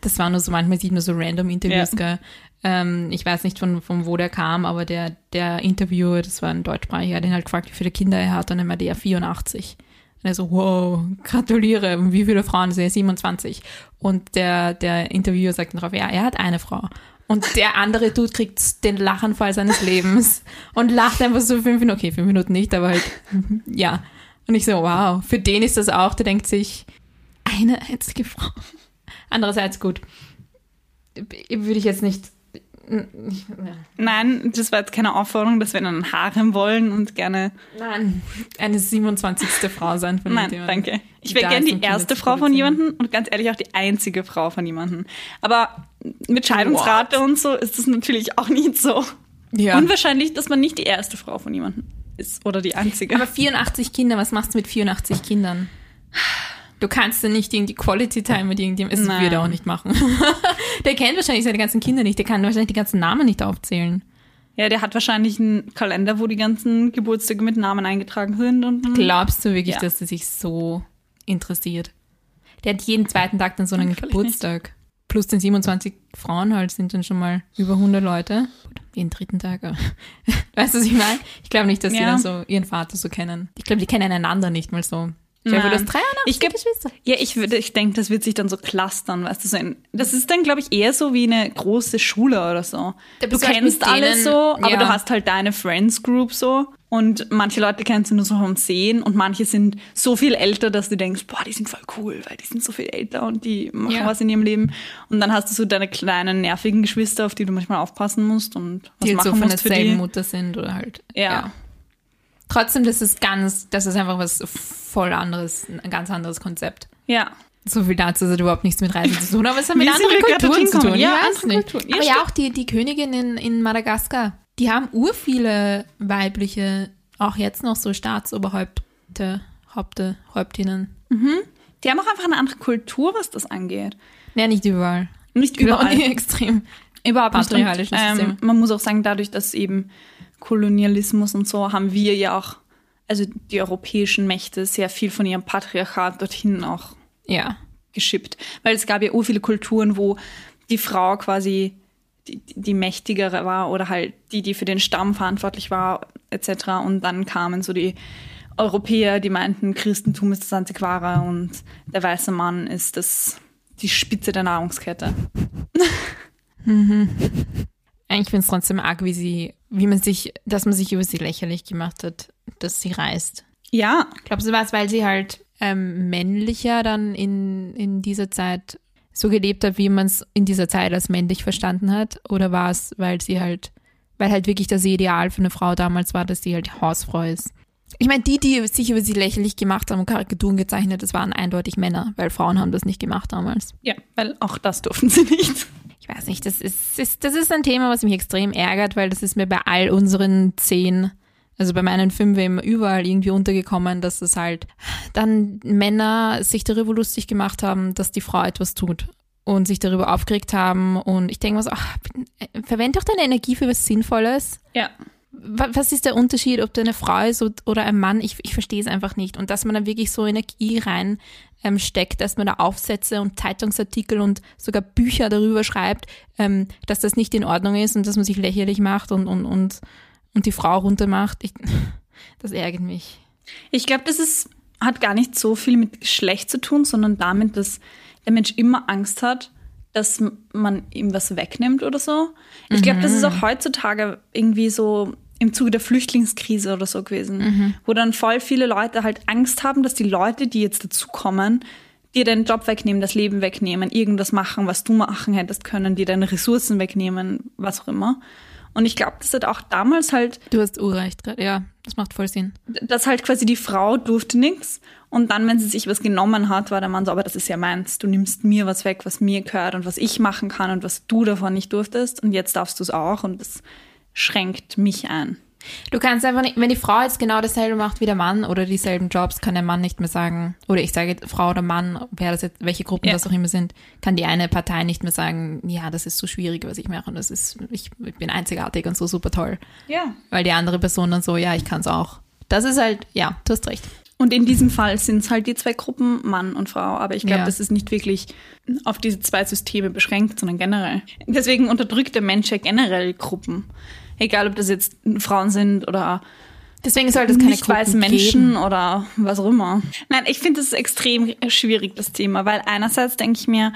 Das war nur so, manchmal sieht man so random Interviews, Ja. gell. Ähm, ich weiß nicht, von, von wo der kam, aber der, der Interviewer, das war ein Deutschsprachiger, den halt gefragt, wie viele Kinder er hat, und er meinte, ja, 84. Und er so, wow, gratuliere, und wie viele Frauen? sind 27. Und der, der Interviewer sagt darauf, ja, er hat eine Frau. Und der andere Dude kriegt den Lachenfall seines Lebens und lacht einfach so fünf Minuten, okay, fünf Minuten nicht, aber halt, ja. Und ich so, wow, für den ist das auch, der denkt sich, eine einzige Frau. Andererseits gut, würde ich jetzt nicht, Nein, das war jetzt keine Aufforderung, dass wir in einen Harem wollen und gerne. nein, eine 27. Frau sein von Nein, jemandem. danke. Ich wäre gerne die erste Frau von jemandem und ganz ehrlich auch die einzige Frau von jemandem. Aber mit Scheidungsrate und so ist das natürlich auch nicht so Ja. unwahrscheinlich, dass man nicht die erste Frau von jemandem ist oder die einzige. Aber 84 Kinder, was machst du mit 84 Kindern? Du kannst ja nicht irgendwie Quality Time mit irgendjemandem, das würde er auch nicht machen. der kennt wahrscheinlich seine ganzen Kinder nicht, der kann wahrscheinlich die ganzen Namen nicht aufzählen. ja, der hat wahrscheinlich einen Kalender, wo die ganzen Geburtstage mit Namen eingetragen sind und Glaubst du wirklich, Ja. dass er sich so interessiert? Der hat jeden zweiten Tag dann so einen Geburtstag. Plus den 27 Frauen halt sind dann schon mal über 100 Leute. Jeden dritten Tag. aber- Weißt du, was ich meine? Ich glaube nicht, dass die Ja. dann so ihren Vater so kennen. Ich glaube, die kennen einander nicht mal so. Ich glaube, hast 83 Ich glaub- Geschwister. Ja, ich würde, ich denke, das wird sich dann so clustern, weißt du, so ein, das ist dann, glaube ich, eher so wie eine große Schule oder so. Du halt kennst alle so, aber ja. du hast halt deine Friends Group so. Und manche Leute kennst du nur so vom Sehen und manche sind so viel älter, dass du denkst, boah, die sind voll cool, weil die sind so viel älter und die machen Ja. was in ihrem Leben. Und dann hast du so deine kleinen, nervigen Geschwister, auf die du manchmal aufpassen musst und was die halt so machen von musst derselben. Mutter sind oder halt. Ja. Trotzdem, das ist ganz, das ist einfach was voll anderes, ein ganz anderes Konzept. Ja. So viel dazu, es hat überhaupt nichts mit Reisen zu tun, aber es hat mit anderen Kulturen zu tun. Ja, weiß andere. Kulturen. Ja, aber ja auch die, die Königin in, in Madagaskar, die haben ur viele weibliche, auch jetzt noch so Staatsoberhäupte, Haupte, Häuptinnen. Die haben auch einfach eine andere Kultur, was das angeht. Ja, nicht überall. Nicht Überall. überall. extrem. Überhaupt nicht. Und, ähm, man muss auch sagen, dadurch, dass eben Kolonialismus und so, haben wir ja auch, also die europäischen Mächte, sehr viel von ihrem Patriarchat dorthin auch Ja. geschippt. Weil es gab ja ur viele Kulturen, wo die Frau quasi die, die mächtigere war oder halt die, die für den Stamm verantwortlich war, etc. Und dann kamen so die Europäer, die meinten, Christentum ist das Antiquare und der weiße Mann ist das, die Spitze der Nahrungskette. Ich finde es trotzdem arg, wie sie, wie man sich, dass man sich über sie lächerlich gemacht hat, dass sie reist. Ja, Glaubst du, war es, weil sie halt ähm, männlicher dann in, in dieser Zeit so gelebt hat, wie man es in dieser Zeit als männlich verstanden hat? Oder war es, weil sie halt, weil halt wirklich das Ideal für eine Frau damals war, dass sie halt Hausfrau ist? Ich meine, die, die sich über sie lächerlich gemacht haben und Karikaturen gezeichnet, das waren eindeutig Männer, weil Frauen haben das nicht gemacht damals. Ja, weil auch das durften sie nicht. Ich weiß nicht, das ist, ist, das ist ein Thema, was mich extrem ärgert, weil das ist mir bei all unseren zehn, also bei meinen fünf immer überall irgendwie untergekommen, dass es halt dann Männer sich darüber lustig gemacht haben, dass die Frau etwas tut und sich darüber aufgeregt haben und ich denke mir so, ach, verwende doch deine Energie für was Sinnvolles. Ja. Wa- Was ist der Unterschied, ob du eine Frau ist od- oder ein Mann? Ich, ich verstehe es einfach nicht. Und dass man dann wirklich so Energie rein ähm, steckt, dass man da Aufsätze und Zeitungsartikel und sogar Bücher darüber schreibt, ähm, dass das nicht in Ordnung ist und dass man sich lächerlich macht und, und, und, und die Frau runtermacht. Ich, das ärgert mich. Ich glaube, das ist, hat gar nicht so viel mit Geschlecht zu tun, sondern damit, dass der Mensch immer Angst hat, dass man ihm was wegnimmt oder so. Ich glaube, das ist auch heutzutage irgendwie so im Zuge der Flüchtlingskrise oder so gewesen, wo dann voll viele Leute halt Angst haben, dass die Leute, die jetzt dazukommen, dir deinen Job wegnehmen, das Leben wegnehmen, irgendwas machen, was du machen hättest können, dir deine Ressourcen wegnehmen, was auch immer. Und ich glaube, das hat auch damals halt Du hast Urrecht gerade. Ja, das macht voll Sinn. dass halt quasi die Frau durfte nichts und dann, wenn sie sich was genommen hat, war der Mann so, aber das ist ja meins. Du nimmst mir was weg, was mir gehört und was ich machen kann und was du davon nicht durftest und jetzt darfst du es auch und das schränkt mich ein. Du kannst einfach nicht, wenn die Frau jetzt genau dasselbe macht wie der Mann oder dieselben Jobs, kann der Mann nicht mehr sagen, oder ich sage Frau oder Mann, wer das jetzt, welche Gruppen Ja. das auch immer sind, kann die eine Partei nicht mehr sagen, ja, das ist so schwierig, was ich mache und das ist, ich, ich bin einzigartig und so super toll. Ja. Weil die andere Person dann so, ja, ich kann es auch. Das ist halt, ja, du hast recht. Und in diesem Fall sind es halt die zwei Gruppen, Mann und Frau. Aber ich glaube, Ja. das ist nicht wirklich auf diese zwei Systeme beschränkt, sondern generell. Deswegen unterdrückt der Mensch ja generell Gruppen. Egal, ob das jetzt Frauen sind oder Deswegen sollte es keine nicht weiße Gruppen Menschen geben. oder was auch immer. Nein, ich finde das extrem schwierig, das Thema, weil einerseits denke ich mir,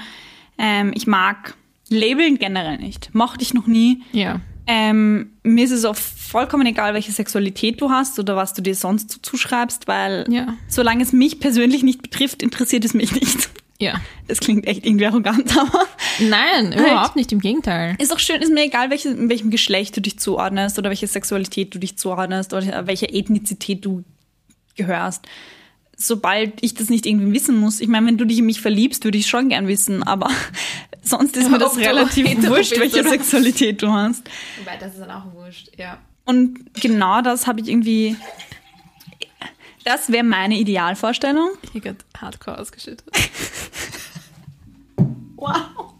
ähm, ich mag Labeln generell nicht. Mochte ich noch nie. Ja. Ähm, mir ist es auch vollkommen egal, welche Sexualität du hast oder was du dir sonst so zuschreibst, weil Ja. solange es mich persönlich nicht betrifft, interessiert es mich nicht. Ja. Das klingt echt irgendwie arrogant, aber Nein, überhaupt nicht, im Gegenteil. ist doch schön, ist mir egal, welche, in welchem Geschlecht du dich zuordnest oder welche Sexualität du dich zuordnest oder welche Ethnizität du gehörst. Sobald ich das nicht irgendwie wissen muss, ich meine, wenn du dich in mich verliebst, würde ich schon gern wissen, aber sonst ist mir das relativ wurscht, welche oder- Sexualität du hast. Wobei, das ist dann auch wurscht, ja. Und genau das habe ich irgendwie. Das wäre meine Idealvorstellung. Hier wird hardcore ausgeschüttet. Wow.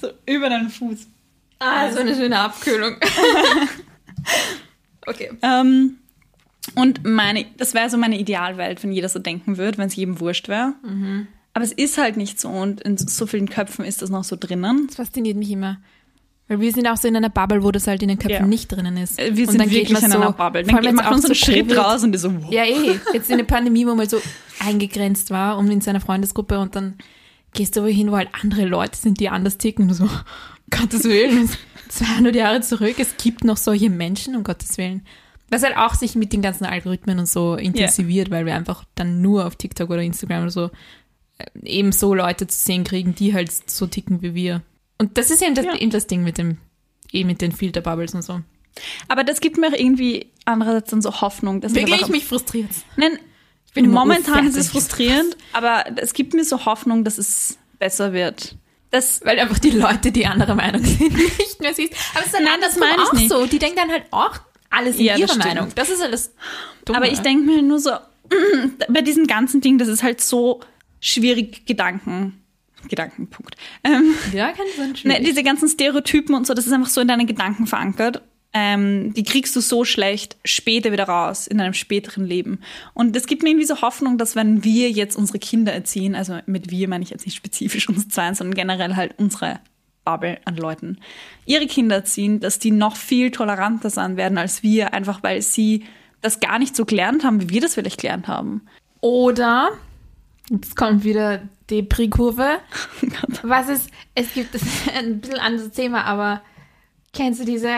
So über deinen Fuß. Ah, so eine schöne Abkühlung. okay. Ähm, und meine, das wäre so meine Idealwelt, wenn jeder so denken würde, wenn es jedem wurscht wäre. Aber es ist halt nicht so und in so vielen Köpfen ist das noch so drinnen. Das fasziniert mich immer. Weil wir sind auch so in einer Bubble, wo das halt in den Köpfen Ja. nicht drinnen ist. Äh, Wir Und sind dann wirklich in so, einer Bubble. Vor allem Dann macht man so einen Schritt raus und ist so, wow. Ja, eh. Jetzt in der Pandemie, wo man so eingegrenzt war und in seiner Freundesgruppe und dann gehst du wohin, wo halt andere Leute sind, die anders ticken und so, Gottes Willen, 200 Jahre zurück, es gibt noch solche Menschen, um Gottes Willen. Was halt auch sich mit den ganzen Algorithmen und so intensiviert, weil wir einfach dann nur auf TikTok oder Instagram oder so äh, eben so Leute zu sehen kriegen, die halt so ticken wie wir. Und das ist eben das, Ja. eben das Ding mit dem, eh mit den Filterbubbles und so. Aber das gibt mir auch irgendwie andererseits dann so Hoffnung. Dass Wirklich, einfach- mich frustriert. Nein, bin immer momentan ist es frustrierend, aber es gibt mir so Hoffnung, dass es besser wird. Das, Weil einfach die Leute, die anderer Meinung sind, nicht mehr siehst. Aber es ist dann Nein, das meine ich auch nicht. so. Die denken dann halt auch alles in Ja, ihrer. Meinung. Das ist alles dumm. aber ich denke mir nur so, bei diesem ganzen Ding, das ist halt so schwierig, Gedanken. Gedankenpunkt. Ähm, Ja, kann sein. ne, diese ganzen Stereotypen und so, das ist einfach so in deinen Gedanken verankert. Ähm, die kriegst du so schlecht später wieder raus, in einem späteren Leben. Und das gibt mir irgendwie so Hoffnung, dass wenn wir jetzt unsere Kinder erziehen, also mit wir meine ich jetzt nicht spezifisch uns zwei, sondern generell halt unsere Bubble an Leuten, ihre Kinder erziehen, dass die noch viel toleranter sein werden als wir, einfach weil sie das gar nicht so gelernt haben, wie wir das vielleicht gelernt haben. Oder, jetzt kommt wieder die Pre-Kurve. Was ist, es gibt, das ist ein bisschen anderes Thema, aber kennst du diese,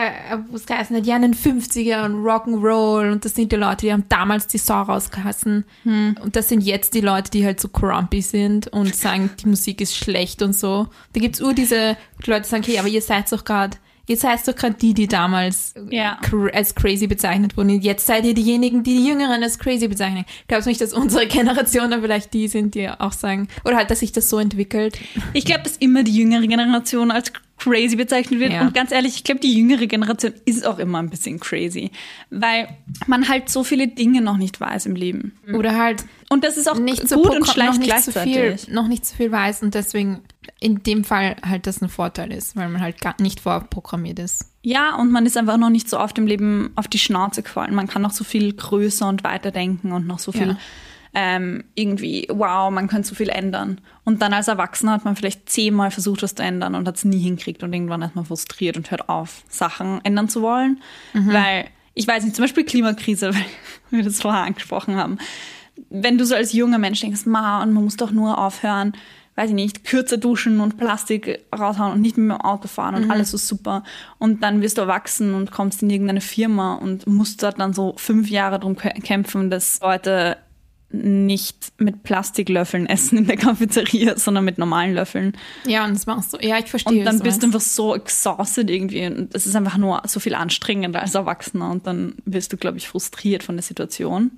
es geheißen hat, ja, in den 50er und Rock'n'Roll und das sind die Leute, die haben damals die Sau rausgeheißen. Und das sind jetzt die Leute, die halt so grumpy sind und sagen, die Musik ist schlecht und so. Da gibt's ur diese Leute, die sagen, okay, aber ihr seid doch gerade Ihr seid doch gerade die, die damals Ja. cr- als crazy bezeichnet wurden. Jetzt seid ihr diejenigen, die die Jüngeren als crazy bezeichnen. Glaubst du nicht, dass unsere Generation dann vielleicht die sind, die auch sagen, oder halt, dass sich das so entwickelt? Ich glaube, dass immer die jüngere Generation als crazy bezeichnet wird. Ja. Und ganz ehrlich, ich glaube, die jüngere Generation ist auch immer ein bisschen crazy. Weil man halt so viele Dinge noch nicht weiß im Leben. Oder halt Und das ist auch nicht so gut und schlecht noch nicht so viel, noch nicht so viel weiß und deswegen in dem Fall halt das ein Vorteil ist, weil man halt gar nicht vorprogrammiert ist. Ja, und man ist einfach noch nicht so oft im Leben auf die Schnauze gefallen. Man kann noch so viel größer und weiter denken und noch so viel Ja. Ähm, irgendwie, wow, man könnte so viel ändern. Und dann als Erwachsener hat man vielleicht zehnmal versucht, was zu ändern und hat es nie hinkriegt und irgendwann ist man frustriert und hört auf, Sachen ändern zu wollen. Weil, ich weiß nicht, zum Beispiel Klimakrise, weil wir das vorher angesprochen haben. Wenn du so als junger Mensch denkst, ma, und man muss doch nur aufhören, weiß ich nicht, kürzer duschen und Plastik raushauen und nicht mehr mit dem Auto fahren und alles ist super. Und dann wirst du erwachsen und kommst in irgendeine Firma und musst dort dann so fünf Jahre drum kä- kämpfen, dass Leute nicht mit Plastiklöffeln essen in der Cafeteria, sondern mit normalen Löffeln. Ja, und das machst du. Ja, ich verstehe. Und dann bist du einfach so exhausted irgendwie. Und es ist einfach nur so viel anstrengender als Erwachsener. Und dann wirst du, glaube ich, frustriert von der Situation.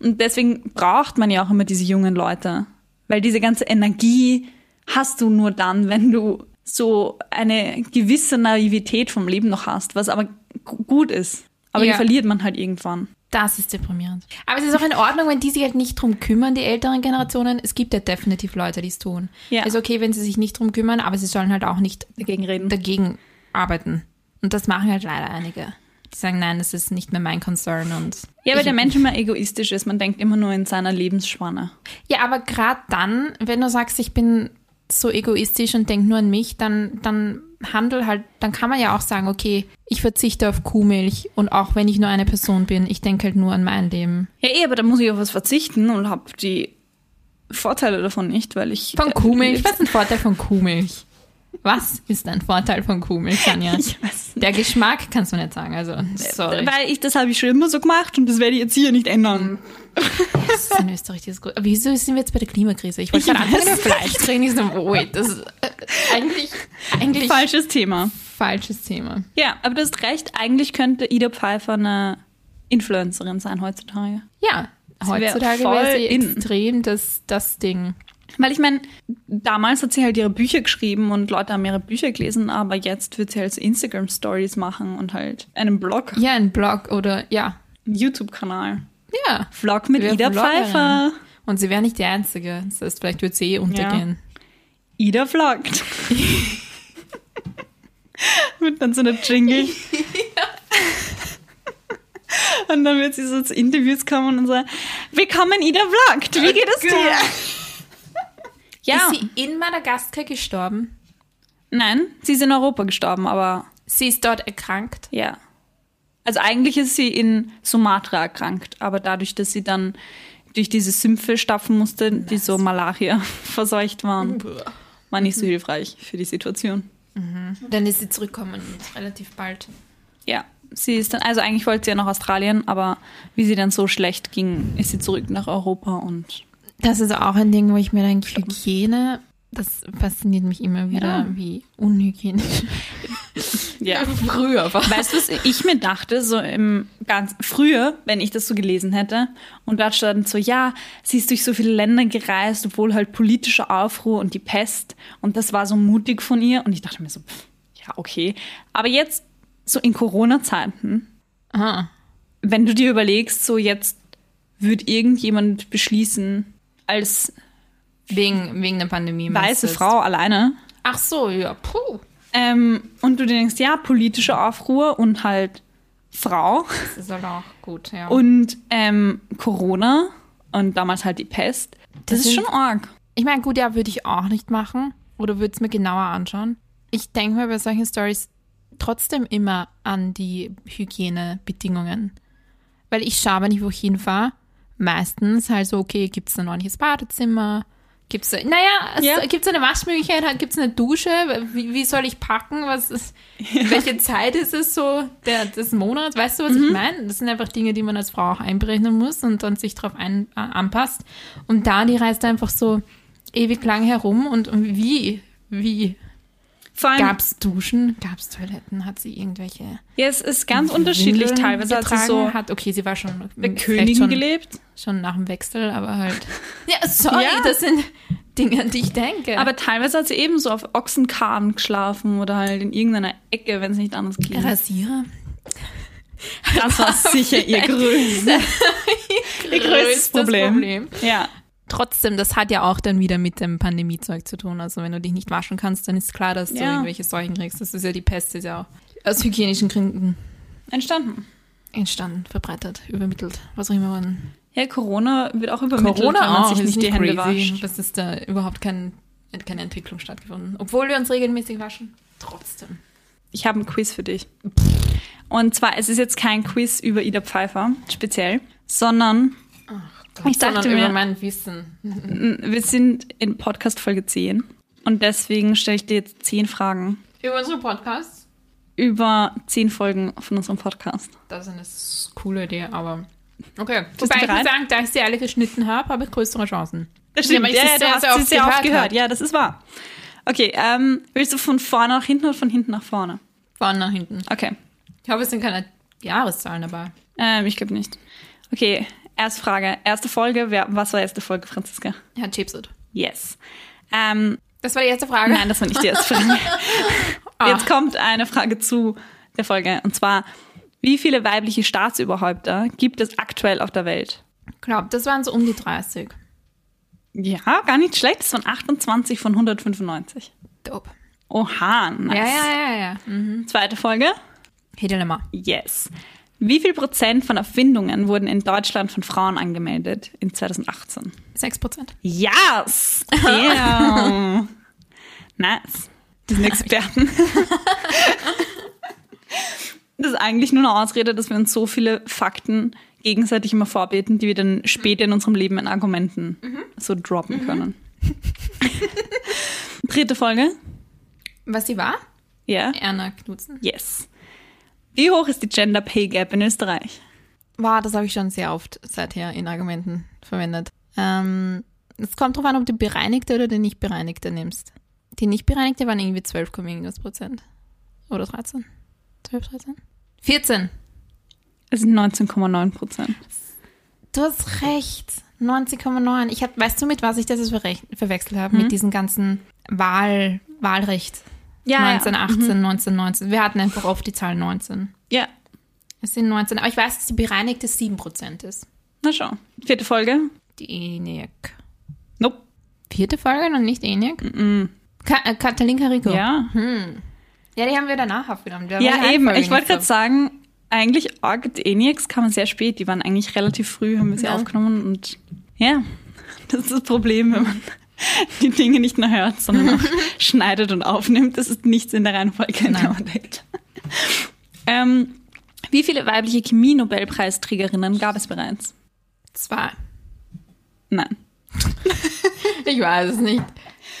Und deswegen braucht man ja auch immer diese jungen Leute. Weil diese ganze Energie hast du nur dann, wenn du so eine gewisse Naivität vom Leben noch hast, was aber gu- gut ist. Aber die Ja. verliert man halt irgendwann. Das ist deprimierend. Aber es ist auch in Ordnung, wenn die sich halt nicht drum kümmern, die älteren Generationen. Es gibt ja definitiv Leute, die es tun. Ja. Ist okay, wenn sie sich nicht drum kümmern, aber sie sollen halt auch nicht Dagegen reden. dagegen arbeiten. Und das machen halt leider einige. Die sagen, nein, das ist nicht mehr mein Concern und. Ja, weil der Mensch immer egoistisch ist. Man denkt immer nur in seiner Lebensspanne. Ja, aber gerade dann, wenn du sagst, ich bin so egoistisch und denk nur an mich, dann, dann handel halt, dann kann man ja auch sagen, okay, ich verzichte auf Kuhmilch und auch wenn ich nur eine Person bin, ich denke halt nur an mein Leben. Ja, eh, aber da muss ich auf was verzichten und habe die Vorteile davon nicht, weil ich. Von äh, Kuhmilch? Was ist ein Vorteil von Kuhmilch? Was ist ein Vorteil von Kuhmilch, Tanja? Ich weiß Der Geschmack kannst du nicht sagen, also sorry. Weil ich, das habe ich schon immer so gemacht und das werde ich jetzt hier nicht ändern. Das ist in Österreich dieses Gro- Aber Wieso sind wir jetzt bei der Klimakrise? Ich wollte gerade anfangen über Fleisch reden. Ich so, wait, das ist äh, eigentlich, eigentlich Falsches Thema. falsches Thema. Ja, aber du hast recht. Eigentlich könnte Ida Pfeiffer eine Influencerin sein heutzutage. Ja, wär heutzutage wäre sie in. extrem das, das Ding. Weil ich meine, damals hat sie halt ihre Bücher geschrieben und Leute haben ihre Bücher gelesen, aber jetzt wird sie halt so Instagram-Stories machen und halt einen Blog, Ja, ein Blog oder, ja, einen YouTube-Kanal. ja. Vlog mit Ida Vloggerin. Pfeiffer. Und sie wäre nicht die Einzige. Das heißt, vielleicht wird sie eh untergehen. Ida vloggt. mit dann so einer Jingle. Und dann wird sie so zu Interviews kommen und sagen, willkommen Ida vloggt, wie geht es dir? Ja, Ist sie in Madagaskar gestorben? nein, sie ist in Europa gestorben, aber Sie ist dort erkrankt. Ja. Also eigentlich ist sie in Sumatra erkrankt, aber dadurch, dass sie dann durch diese Sümpfe stapfen musste, die so Malaria verseucht waren, war nicht so hilfreich für die Situation. Dann ist sie zurückgekommen relativ bald. Ja, sie ist dann, also eigentlich wollte sie ja nach Australien, aber wie sie dann so schlecht ging, ist sie zurück nach Europa und Das ist auch ein Ding, wo ich mir denke, Hygiene, das fasziniert mich immer wieder, Ja. wie unhygienisch. ja. Früher war. Weißt du, was ich mir dachte, so im ganz früher, wenn ich das so gelesen hätte, und dort stand so, ja, sie ist durch so viele Länder gereist, obwohl halt politischer Aufruhr und die Pest, und das war so mutig von ihr, und ich dachte mir so, pff, ja, okay. Aber jetzt, so in Corona-Zeiten, Aha. wenn du dir überlegst, so jetzt wird irgendjemand beschließen, als Wegen, wegen der Pandemie. meinst weiße jetzt? Frau alleine, Ach so, ja, puh. ähm, und du denkst, ja, politischer Aufruhr und halt Frau, Das ist halt auch gut, ja. Und ähm, Corona und damals halt die Pest. Das, Das ist schon arg. Ich meine, gut, ja, würde ich auch nicht machen. Oder würde es mir genauer anschauen. Ich denke mir bei solchen Stories trotzdem immer an die Hygienebedingungen. Weil ich schaue, wenn ich wohin fahre, meistens halt so, okay, gibt es ein ordentliches Badezimmer? Gibt es, naja, Ja. gibt es eine Waschmöglichkeit? Gibt es eine Dusche? Wie, wie soll ich packen? Was ist, Welche Zeit ist es so der, des Monats? Weißt du, was ich meine? Das sind einfach Dinge, die man als Frau auch einberechnen muss und dann sich darauf äh, anpasst. Und da, die reist einfach so ewig lang herum und, und wie? Wie? Vor allem, Gab es Duschen? Gab es Toiletten? Hat sie irgendwelche ja, es ist ganz unterschiedlich. Teilweise hat sie so Hat, okay, sie war schon vielleicht Königin schon, gelebt. schon nach dem Wechsel, aber halt. Ja, sorry, Ja. das sind Dinge, an die ich denke. Aber teilweise hat sie eben so auf Ochsenkarren geschlafen oder halt in irgendeiner Ecke, wenn es nicht anders ging. Rasierer? Das war sicher ihr größtes, ihr größtes Problem. Ja. Trotzdem, das hat ja auch dann wieder mit dem Pandemiezeug zu tun. Also wenn du dich nicht waschen kannst, dann ist klar, dass du Ja. irgendwelche Seuchen kriegst. Das ist ja die Pest, ist ja auch aus hygienischen Gründen Entstanden. entstanden, verbreitet, übermittelt, was auch immer man. Ja, Corona wird auch übermittelt, wenn Corona man auch, sich nicht die Hände wascht. Das ist da überhaupt kein, keine Entwicklung stattgefunden. Obwohl wir uns regelmäßig waschen. Trotzdem. Ich habe ein Quiz für dich. Und zwar, es ist jetzt kein Quiz über Ida Pfeiffer speziell, sondern Ich dachte mir- über mein Wissen. wir sind in Podcast Folge 10 und deswegen stelle ich dir jetzt 10 Fragen Über unsere Podcasts. über 10 Folgen von unserem Podcast. Das ist eine coole Idee, aber. Okay. Bist Wobei ich sagen, da ich sie alle geschnitten habe, habe ich größere Chancen. Das Ja, ich ja, sie ja, sehr, du hast sehr sie oft sehr oft gehört gehört. Ja, das ist wahr. Okay, ähm, willst du von vorne nach hinten oder von hinten nach vorne? Vorne nach hinten. Okay, Ich hoffe, es sind keine Jahreszahlen dabei. ähm, ich glaube nicht. Okay, erste Frage. Erste Folge, wer, was war erste Folge, Franziska? Ja, Chipsud. Yes. Ähm, Das war die erste Frage. nein, das war nicht die erste Frage. Ah. Jetzt kommt eine Frage zu der Folge. Und zwar, Wie viele weibliche Staatsüberhäupter gibt es aktuell auf der Welt? Ich glaube, das waren so um die 30. Ja, gar nicht schlecht. Das waren 28 von 195. Dope. Oha, nice. Ja, ja, ja, ja. Mhm. Zweite Folge. Dilemma. Yes. Wie viel Prozent von Erfindungen wurden in Deutschland von Frauen angemeldet in 2018? 6 Prozent. Yes! Damn. nice. Die sind Experten. das ist eigentlich nur eine Ausrede, dass wir uns so viele Fakten gegenseitig immer vorbeten, die wir dann später in unserem Leben in Argumenten so droppen können. Dritte Folge. Was sie war? Ja. Erna Knutzen. Yes. Wie hoch ist die Gender Pay Gap in Österreich? War, das habe ich schon sehr oft seither in Argumenten verwendet. Ähm, es kommt darauf an, ob du bereinigte oder die nicht bereinigte nimmst. Die nicht bereinigte waren irgendwie 12, irgendwas Prozent. Oder 13? 12, 13? 14! Es sind 19,9 Prozent. Du hast recht. 90,9. Ich hab, weißt du, mit was ich das verwechselt habe? Mit diesem ganzen Wahl, Wahlrecht. Ja, 1918, 1919. Wir hatten einfach oft die Zahl 19. Ja. Es sind 19. Aber ich weiß, dass die bereinigte 7% ist. Na schau. Vierte Folge. Die ENIAC. Nope. Vierte Folge und nicht ENIAC? Ka äh, Katalin Rico. Ja. Ja, die haben wir danach aufgenommen. Da Ja, eben. Ich wollte gerade sagen, eigentlich Org Eniacs kamen sehr spät. Die waren eigentlich relativ früh, haben wir sie Ja. aufgenommen. Und ja, das ist das Problem, wenn man die Dinge nicht nur hört, sondern auch schneidet und aufnimmt. Das ist nichts in der Reihenfolge, in der man denkt. Ähm, wie viele weibliche Chemie-Nobelpreisträgerinnen gab es bereits? Zwei. Nein. Ich weiß es nicht.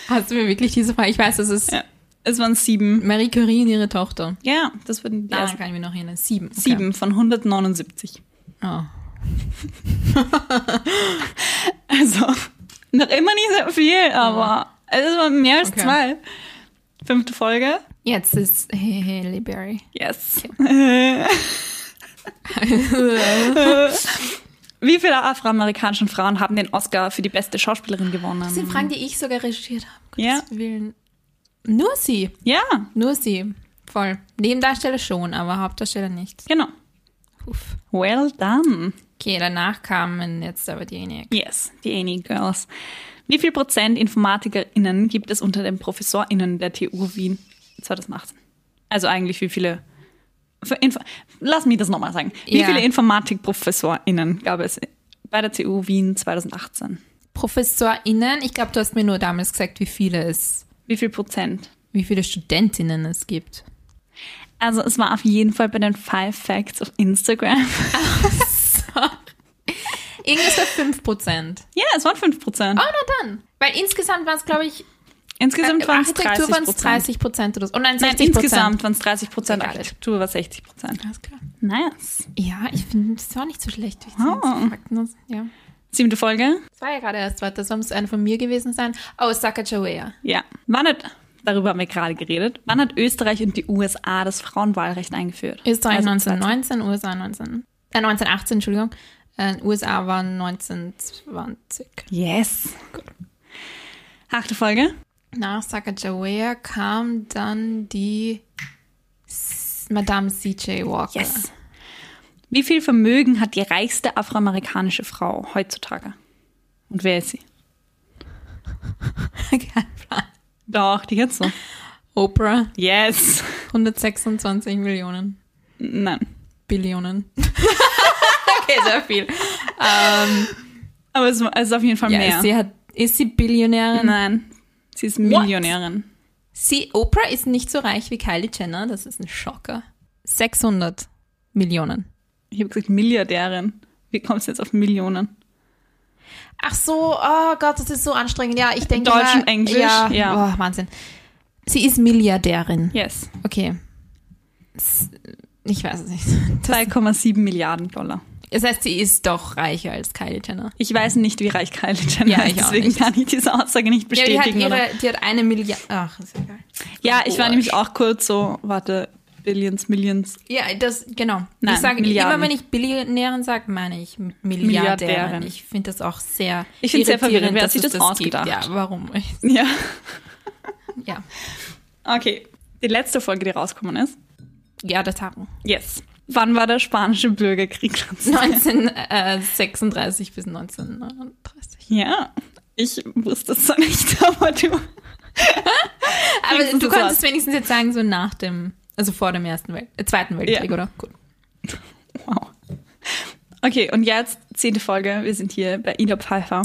Hast du mir wirklich diese Frage? Ich weiß, es ist Ja. Es waren sieben. Marie Curie und ihre Tochter. Ja, das wurden die Daran ersten. kann ich mich noch erinnern. Sieben. Okay. Sieben von 179. Oh. Also, noch immer nicht sehr viel, aber es waren mehr als Okay. zwei. Fünfte Folge. Jetzt ist Haley Berry. Yes. Wie viele afroamerikanische Frauen haben den Oscar für die beste Schauspielerin gewonnen? Das sind Fragen, die ich sogar recherchiert habe. Ja. Willen. Nur sie. Ja, Nur sie. Voll. Nebendarsteller schon, aber Hauptdarsteller nicht. genau. Uff. Well done. Okay, danach kamen jetzt aber die ENIAC. Yes, die Annie Girls. Wie viel Prozent InformatikerInnen gibt es unter den ProfessorInnen der TU Wien 2018? Also eigentlich wie viele. Info Lass mich das nochmal sagen. Wie Ja. viele InformatikprofessorInnen gab es bei der TU Wien 2018? ProfessorInnen, ich glaube, du hast mir nur damals gesagt, wie viele es, Wie viel Prozent? wie viele Studentinnen es gibt. Also es war auf jeden Fall bei den Five Facts auf Instagram. Irgendwas bei 5 Prozent. ja, es waren 5 Prozent. Oh, na dann. Weil insgesamt waren es, glaube ich, Insgesamt waren es Architektur 30 waren es Prozent. 30 Prozent oder so. Oh nein, Nein, 60 insgesamt waren es 30 Prozent. Architektur war 60 Prozent. Alles klar. Nice. Ja, ich finde, das war nicht so schlecht. wie ich Oh. Fakten Ja. Siebte Folge. Das war ja gerade erst was, das muss eine von mir gewesen sein. Oh, Sacagawea. Ja. Wann hat, darüber haben wir gerade geredet, wann hat Österreich und die USA das Frauenwahlrecht eingeführt? Österreich Also 1919, USA 19, äh, 1918, Entschuldigung. Äh, USA waren 1920. Yes. Achte Folge. Nach Sacagawea kam dann die S Madame C.J. Walker. Yes. Wie viel Vermögen hat die reichste afroamerikanische Frau heutzutage? Und wer ist sie? Kein Plan. Doch, die jetzt so. Oprah, Yes. 126 Millionen. Nein. Billionen. okay, sehr viel. Ähm, Aber es ist auf jeden Fall ja, mehr. sie hat, ist sie Billionärin? Nein. Sie ist Millionärin. Sie, Oprah ist nicht so reich wie Kylie Jenner, das ist ein Schocker. 600 Millionen. Ich habe gesagt Milliardärin. Wie kommst du jetzt auf Millionen? Ach so, oh Gott, das ist so anstrengend. Ja, ich denke Deutsch und Englisch, Ja, ja. Oh, Wahnsinn. Sie ist Milliardärin. Yes. Okay. Ich weiß es nicht. 2,7 Milliarden Dollar. Das heißt, sie ist doch reicher als Kylie Jenner. Ich weiß nicht, wie reich Kylie Jenner Ja, ist, deswegen kann ich diese Aussage nicht Ja, die hat, bestätigen. ihre, die hat eine Milliarde. Ach, ist egal. Ja, ich war nämlich auch kurz so, warte, Billions, Millions. Ja, das, genau. Nein, ich sage immer, wenn ich Billionärin sage, meine ich Milliardärin. Milliardärin. Ich finde das auch sehr. Ich find's sehr irritierend, verwirrend. Wer hat dass sich es das ausgedacht? Gibt. Ja, warum? Ja. Ja. Okay. Die letzte Folge, die rausgekommen ist. Ja, das haben. Yes. Wann war der spanische Bürgerkrieg? 1936 bis 1939. Ja, ich wusste es zwar nicht, aber du. Aber du das konntest wenigstens jetzt sagen, so nach dem, also vor dem ersten Welt, äh, Zweiten Weltkrieg, Ja. oder? Gut. Wow. Okay, und jetzt zehnte Folge. Wir sind hier bei Ida Pfeiffer.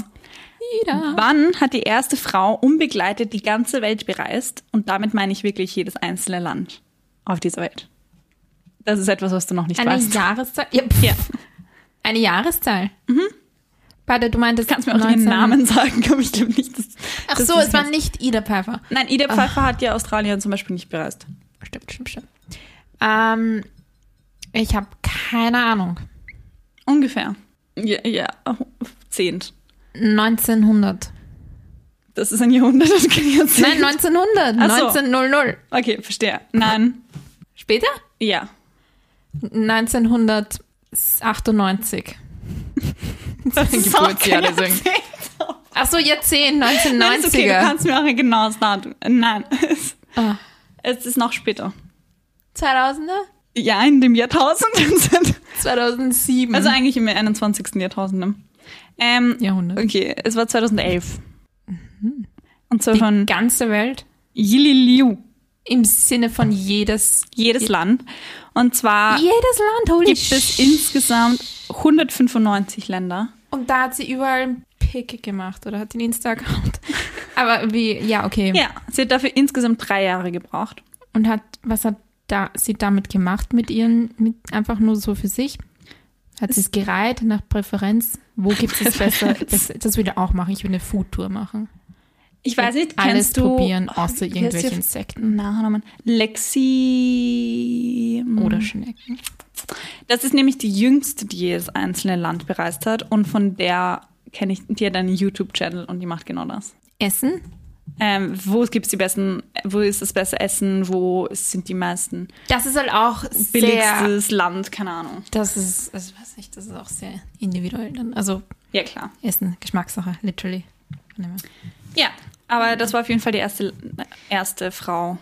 Ida. Wann hat die erste Frau unbegleitet die ganze Welt bereist? Und damit meine ich wirklich jedes einzelne Land auf dieser Welt. Das ist etwas, was du noch nicht Eine weißt. Jahreszahl? Ja. Ja. Eine Jahreszahl? Mhm. Warte, du meintest Kannst mir auch den 19 Namen sagen, aber ich glaube nicht, dass. Ach dass so, das es war nicht Ida Pfeiffer. Nein, Ida Pfeiffer hat ja Australien zum Beispiel nicht bereist. Stimmt, stimmt, stimmt. Ähm, ich habe keine Ahnung. Ungefähr. Ja, ja, zehnt. 1900. Das ist ein Jahrhundert, das kann ich jetzt Nein, 1900. Ach so. 1900. Okay, verstehe. Nein. Später? Ja. 1998. Das ist auch kein Jahrzehnt. Ach so, Jahrzehnt, Nein, ist 1990er. okay, du kannst mir auch ein genaues Datum. Nein, es, Ah. es ist noch später. 2000er? Ja, in dem Jahrtausend. 2007. also eigentlich im 21. Jahrtausend. ne? Ähm, Jahrhundert. okay, es war 2011. Und zwar von Die ganze Welt. Yililiu, Im Sinne von jedes. jedes Land. Und zwar Jedes Land, holy gibt es insgesamt 195 Länder. Und da hat sie überall einen Pick gemacht oder hat den Insta-Account. Aber wie, ja, okay. Ja, sie hat dafür insgesamt drei Jahre gebraucht. Und hat, was hat da, sie damit gemacht mit ihren, mit einfach nur so für sich? Hat sie es gereiht nach Präferenz? Wo gibt es besser? Das, das will ich auch machen. Ich will eine Foodtour machen. Ich weiß nicht, Alles du probieren, Oh, außer heißt irgendwelche Insekten Nachnamen. Lexi. oder Schnecken. Das ist nämlich die jüngste, die jedes einzelne Land bereist hat. Und von der kenne ich, die hat einen YouTube-Channel und die macht genau das. Essen? Ähm, wo gibt es die besten, wo ist das beste Essen, wo sind die meisten Das ist halt auch sehr, billigstes Land, keine Ahnung. das ist, also weiß nicht, das ist auch sehr individuell dann. Also Ja, klar. Essen, Geschmackssache, literally. Ja, aber das war auf jeden Fall die erste, erste Frau,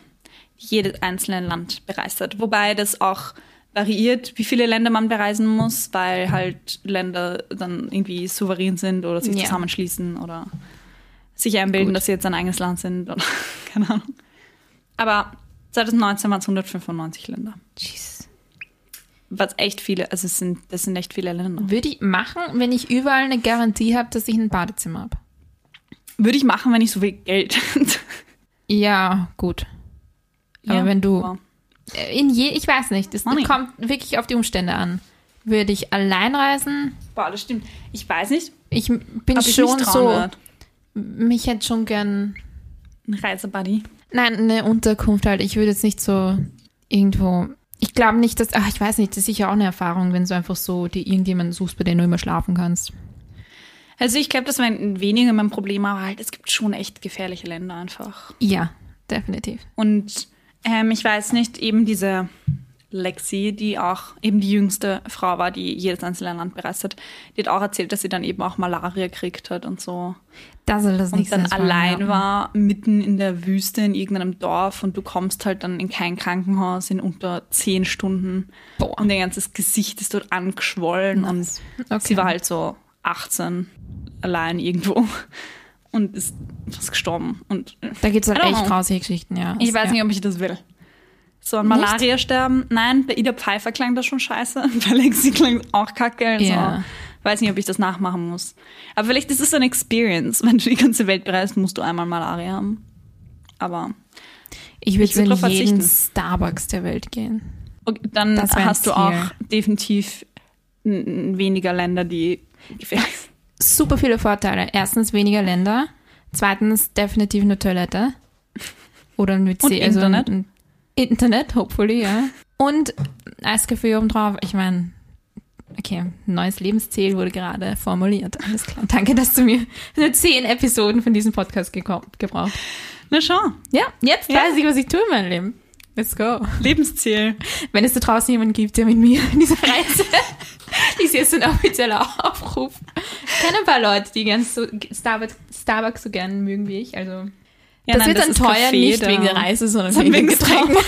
die jedes einzelne Land bereist hat. Wobei das auch variiert, wie viele Länder man bereisen muss, weil halt Länder dann irgendwie souverän sind oder sich Ja. zusammenschließen oder sich einbilden, Gut. dass sie jetzt ein eigenes Land sind oder keine Ahnung. Aber 2019 waren es 195 Länder. Jeez. Was echt viele, also es sind, das sind echt viele Länder. Würde ich machen, wenn ich überall eine Garantie habe, dass ich ein Badezimmer habe. Würde ich machen, wenn ich so viel Geld hätte. Ja, gut. Aber Ja, wenn du wow. in je, ich weiß nicht, es Money. kommt wirklich auf die Umstände an. Würde ich allein reisen? Boah, das stimmt. Ich weiß nicht, Ich bin ich schon mich trauen so, würde. mich hätte schon gern, Ein Reisebuddy. nein, eine Unterkunft halt. Ich würde jetzt nicht so irgendwo, ich glaube nicht, dass, ach, ich weiß nicht, das ist sicher auch eine Erfahrung, wenn du einfach so dir irgendjemanden suchst, bei dem du immer schlafen kannst. Also ich glaube, das wäre weniger mein Problem, aber halt, es gibt schon echt gefährliche Länder einfach. Ja, definitiv. Und ähm, ich weiß nicht, eben diese Lexi, die auch eben die jüngste Frau war, die jedes einzelne Land bereist hat, die hat auch erzählt, dass sie dann eben auch Malaria gekriegt hat und so. Das soll das Und nächste dann allein war, mitten in der Wüste in irgendeinem Dorf und du kommst halt dann in kein Krankenhaus in unter zehn Stunden. Boah. Und dein ganzes Gesicht ist dort angeschwollen Nice. und Okay. sie war halt so 18 allein irgendwo und ist fast gestorben. Und Da gibt es halt echt grausige Geschichten, ja. ich weiß ja. nicht, ob ich das will. So an Nicht? Malaria sterben? Nein, bei Ida Pfeiffer klang das schon scheiße. Bei Lexi klang es auch kacke. Also Ja. weiß nicht, ob ich das nachmachen muss. Aber vielleicht ist es eine Experience. Wenn du die ganze Welt bereist, musst du einmal Malaria haben. Aber Ich würde würd in jeden. Starbucks der Welt gehen. okay, dann hast du auch definitiv weniger Länder, die gefährlich. Super viele Vorteile. Erstens weniger Länder. Zweitens definitiv eine Toilette. Oder ein WC. Und also Internet. Ein, Internet, hopefully, ja. Und Eiskaffee obendrauf. Ich meine, okay, ein neues Lebensziel wurde gerade formuliert. Alles klar. Danke, dass du mir nur zehn Episoden von diesem Podcast gebraucht. Na schau, Ja, jetzt Ja. weiß ich, was ich tue in meinem Leben. Let's go. Lebensziel. Wenn es da draußen jemanden gibt, der mit mir in dieser Reise, ist jetzt ein offizieller Aufruf. Ich kenne ein paar Leute, die ganz so Starbucks, Starbucks so gern mögen wie ich. Also Ja, das nein, wird dann ist teuer Kaffee nicht da. wegen der Reise, sondern Sondern wegen Getränken.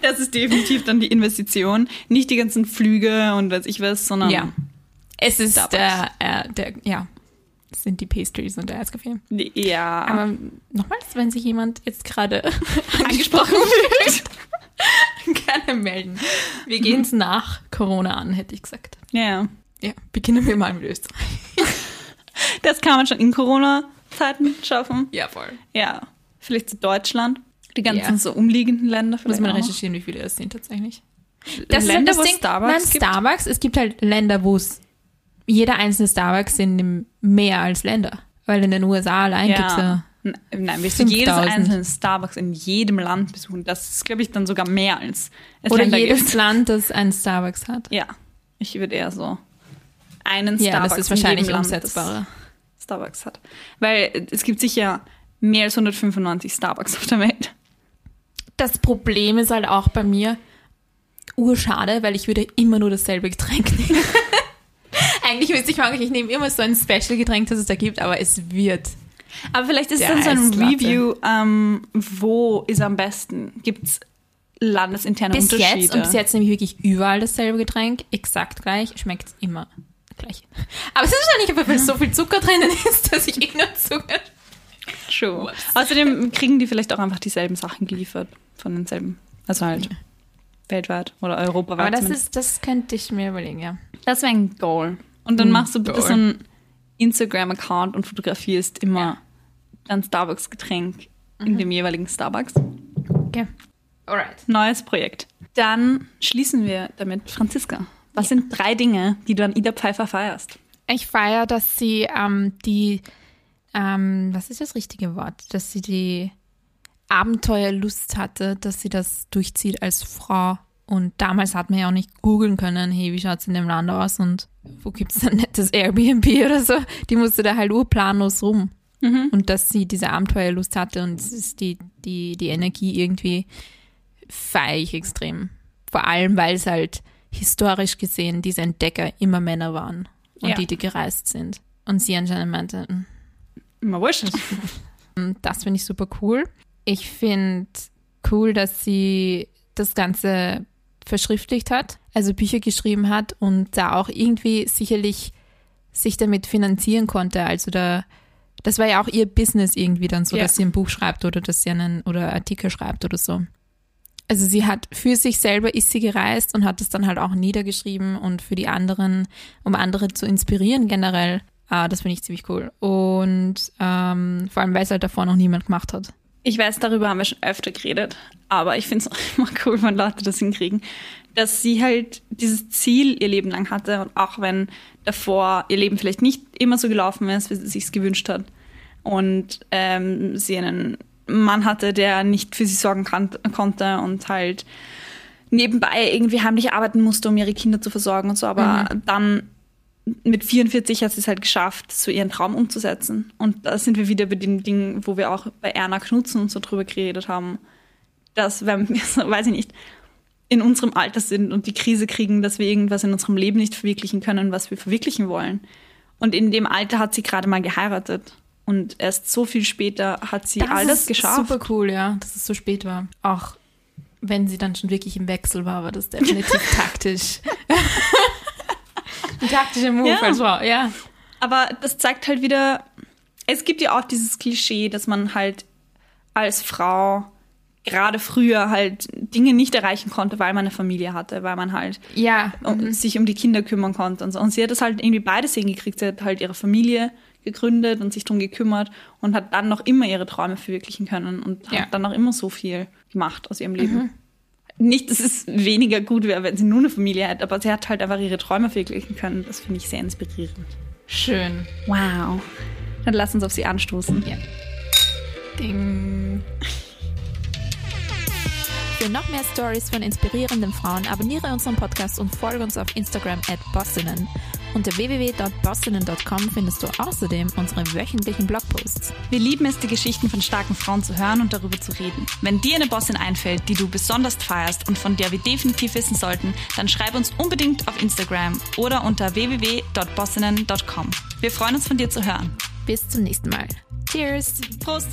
Das ist definitiv dann die Investition. Nicht die ganzen Flüge und weiß ich was, sondern Ja. Es ist der, äh, der, ja, sind die Pastries und der Eiskaffee. ja. Aber nochmals, wenn sich jemand jetzt gerade angesprochen fühlt, gerne melden. Wir gehen es nach Corona an, hätte ich gesagt. ja. Ja, beginnen wir mal mit Österreich. Das kann man schon in Corona-Zeiten schaffen. Ja, voll. Ja. Vielleicht zu Deutschland. Die ganzen Ja. so umliegenden Länder Muss vielleicht man auch noch. recherchieren, wie viele das sind tatsächlich. Länder, ist wo. Starbucks Nein, gibt? Starbucks, es gibt halt Länder, wo es jeder einzelne Starbucks sind mehr als Länder. Weil in den USA allein gibt es ja. Nein, wirst du jedes 5000. einzelne Starbucks in jedem Land besuchen. Das ist, glaube ich, dann sogar mehr als es Oder Länder jedes gibt. Land, das einen Starbucks hat. Ja, ich würde eher so einen Ja, Starbucks das ist in jedem wahrscheinlich Land, umsetzbarer. das Starbucks hat. Weil es gibt sicher mehr als 195 Starbucks auf der Welt. Das Problem ist halt auch bei mir urschade, weil ich würde immer nur dasselbe Getränk nehmen. Eigentlich müsste ich machen, ich nehme immer so ein Special-Getränk, das es da gibt, aber es wird. Aber vielleicht ist Der dann so ein. Review, ähm, wo ist am besten? Gibt es landesinterne Bis Unterschiede? jetzt, und bis jetzt nehme ich wirklich überall dasselbe Getränk, exakt gleich, schmeckt immer gleich. Aber es ist wahrscheinlich weil so viel Zucker drinnen ist, dass ich eh nur Zucker. True. Whoops. Außerdem kriegen die vielleicht auch einfach dieselben Sachen geliefert von denselben. Also halt weltweit oder europaweit. Aber das zumindest. ist, das könnte ich mir überlegen, ja. das wäre ein Goal. Und dann machst du bitte so einen Instagram-Account und fotografierst immer dein Starbucks-Getränk in dem jeweiligen Starbucks. Okay. Alright. Neues Projekt. Dann schließen wir damit. Franziska, was sind drei Dinge, die du an Ida Pfeiffer feierst? Ich feiere, dass sie ähm, die, ähm, was ist das richtige Wort? Dass sie die Abenteuerlust hatte, dass sie das durchzieht als Frau. Und damals hat man ja auch nicht googeln können, hey, wie schaut's in dem Land aus und wo gibt's ein nettes Airbnb oder so. Die musste da halt urplanlos rum. Und dass sie diese Abenteuerlust hatte und es ist die, die, die Energie irgendwie feiere ich extrem. Vor allem, weil es halt historisch gesehen diese Entdecker immer Männer waren und Ja. die, die gereist sind. Und sie anscheinend meinte, "Mm, Immer wurscht. mm, das finde ich super cool. Ich finde cool, dass sie das Ganze verschriftlicht hat, also Bücher geschrieben hat und da auch irgendwie sicherlich sich damit finanzieren konnte. Also da, das war ja auch ihr Business irgendwie dann so, Ja. dass sie ein Buch schreibt oder dass sie einen oder Artikel schreibt oder so. Also sie hat für sich selber ist sie gereist und hat es dann halt auch niedergeschrieben und für die anderen, um andere zu inspirieren generell. Ah, das finde ich ziemlich cool. Und ähm, vor allem, weil es halt davor noch niemand gemacht hat. Ich weiß, darüber haben wir schon öfter geredet, aber ich finde es auch immer cool, wenn Leute das hinkriegen, dass sie halt dieses Ziel ihr Leben lang hatte und auch wenn davor ihr Leben vielleicht nicht immer so gelaufen ist, wie sie sich gewünscht hat. Und ähm, sie einen Mann hatte, der nicht für sie sorgen kann, konnte und halt nebenbei irgendwie heimlich arbeiten musste, um ihre Kinder zu versorgen und so, aber dann mit 44 hat sie es halt geschafft, so ihren Traum umzusetzen. Und da sind wir wieder bei den Dingen, wo wir auch bei Erna Knutzen und so drüber geredet haben, dass, wenn wir, so, weiß ich nicht, in unserem Alter sind und die Krise kriegen, dass wir irgendwas in unserem Leben nicht verwirklichen können, was wir verwirklichen wollen. Und in dem Alter hat sie gerade mal geheiratet. Und erst so viel später hat sie all das ist geschafft. Super cool, ja, dass es so spät war. Auch wenn sie dann schon wirklich im Wechsel war, war das definitiv taktisch. Ein taktischer Move Ja. als Frau, ja. Aber das zeigt halt wieder, es gibt ja auch dieses Klischee, dass man halt als Frau gerade früher halt Dinge nicht erreichen konnte, weil man eine Familie hatte, weil man halt Ja, um, sich um die Kinder kümmern konnte und so. Und sie hat das halt irgendwie beides hingekriegt. Sie hat halt ihre Familie gegründet und sich drum gekümmert und hat dann noch immer ihre Träume verwirklichen können und Ja. hat dann noch immer so viel gemacht aus ihrem Leben. Nicht, dass es weniger gut wäre, wenn sie nur eine Familie hätte, aber sie hat halt einfach ihre Träume verwirklichen können. Das finde ich sehr inspirierend. schön. Wow. Dann lass uns auf sie anstoßen. Ja. Ding. Für noch mehr Stories von inspirierenden Frauen abonniere unseren Podcast und folge uns auf Instagram at bossinnen. Unter www.bossinnen.com findest du außerdem unsere wöchentlichen Blogposts. Wir lieben es, die Geschichten von starken Frauen zu hören und darüber zu reden. Wenn dir eine Bossin einfällt, die du besonders feierst und von der wir definitiv wissen sollten, dann schreib uns unbedingt auf Instagram oder unter www.bossinnen.com. Wir freuen uns von dir zu hören. Bis zum nächsten Mal. Cheers! Prost!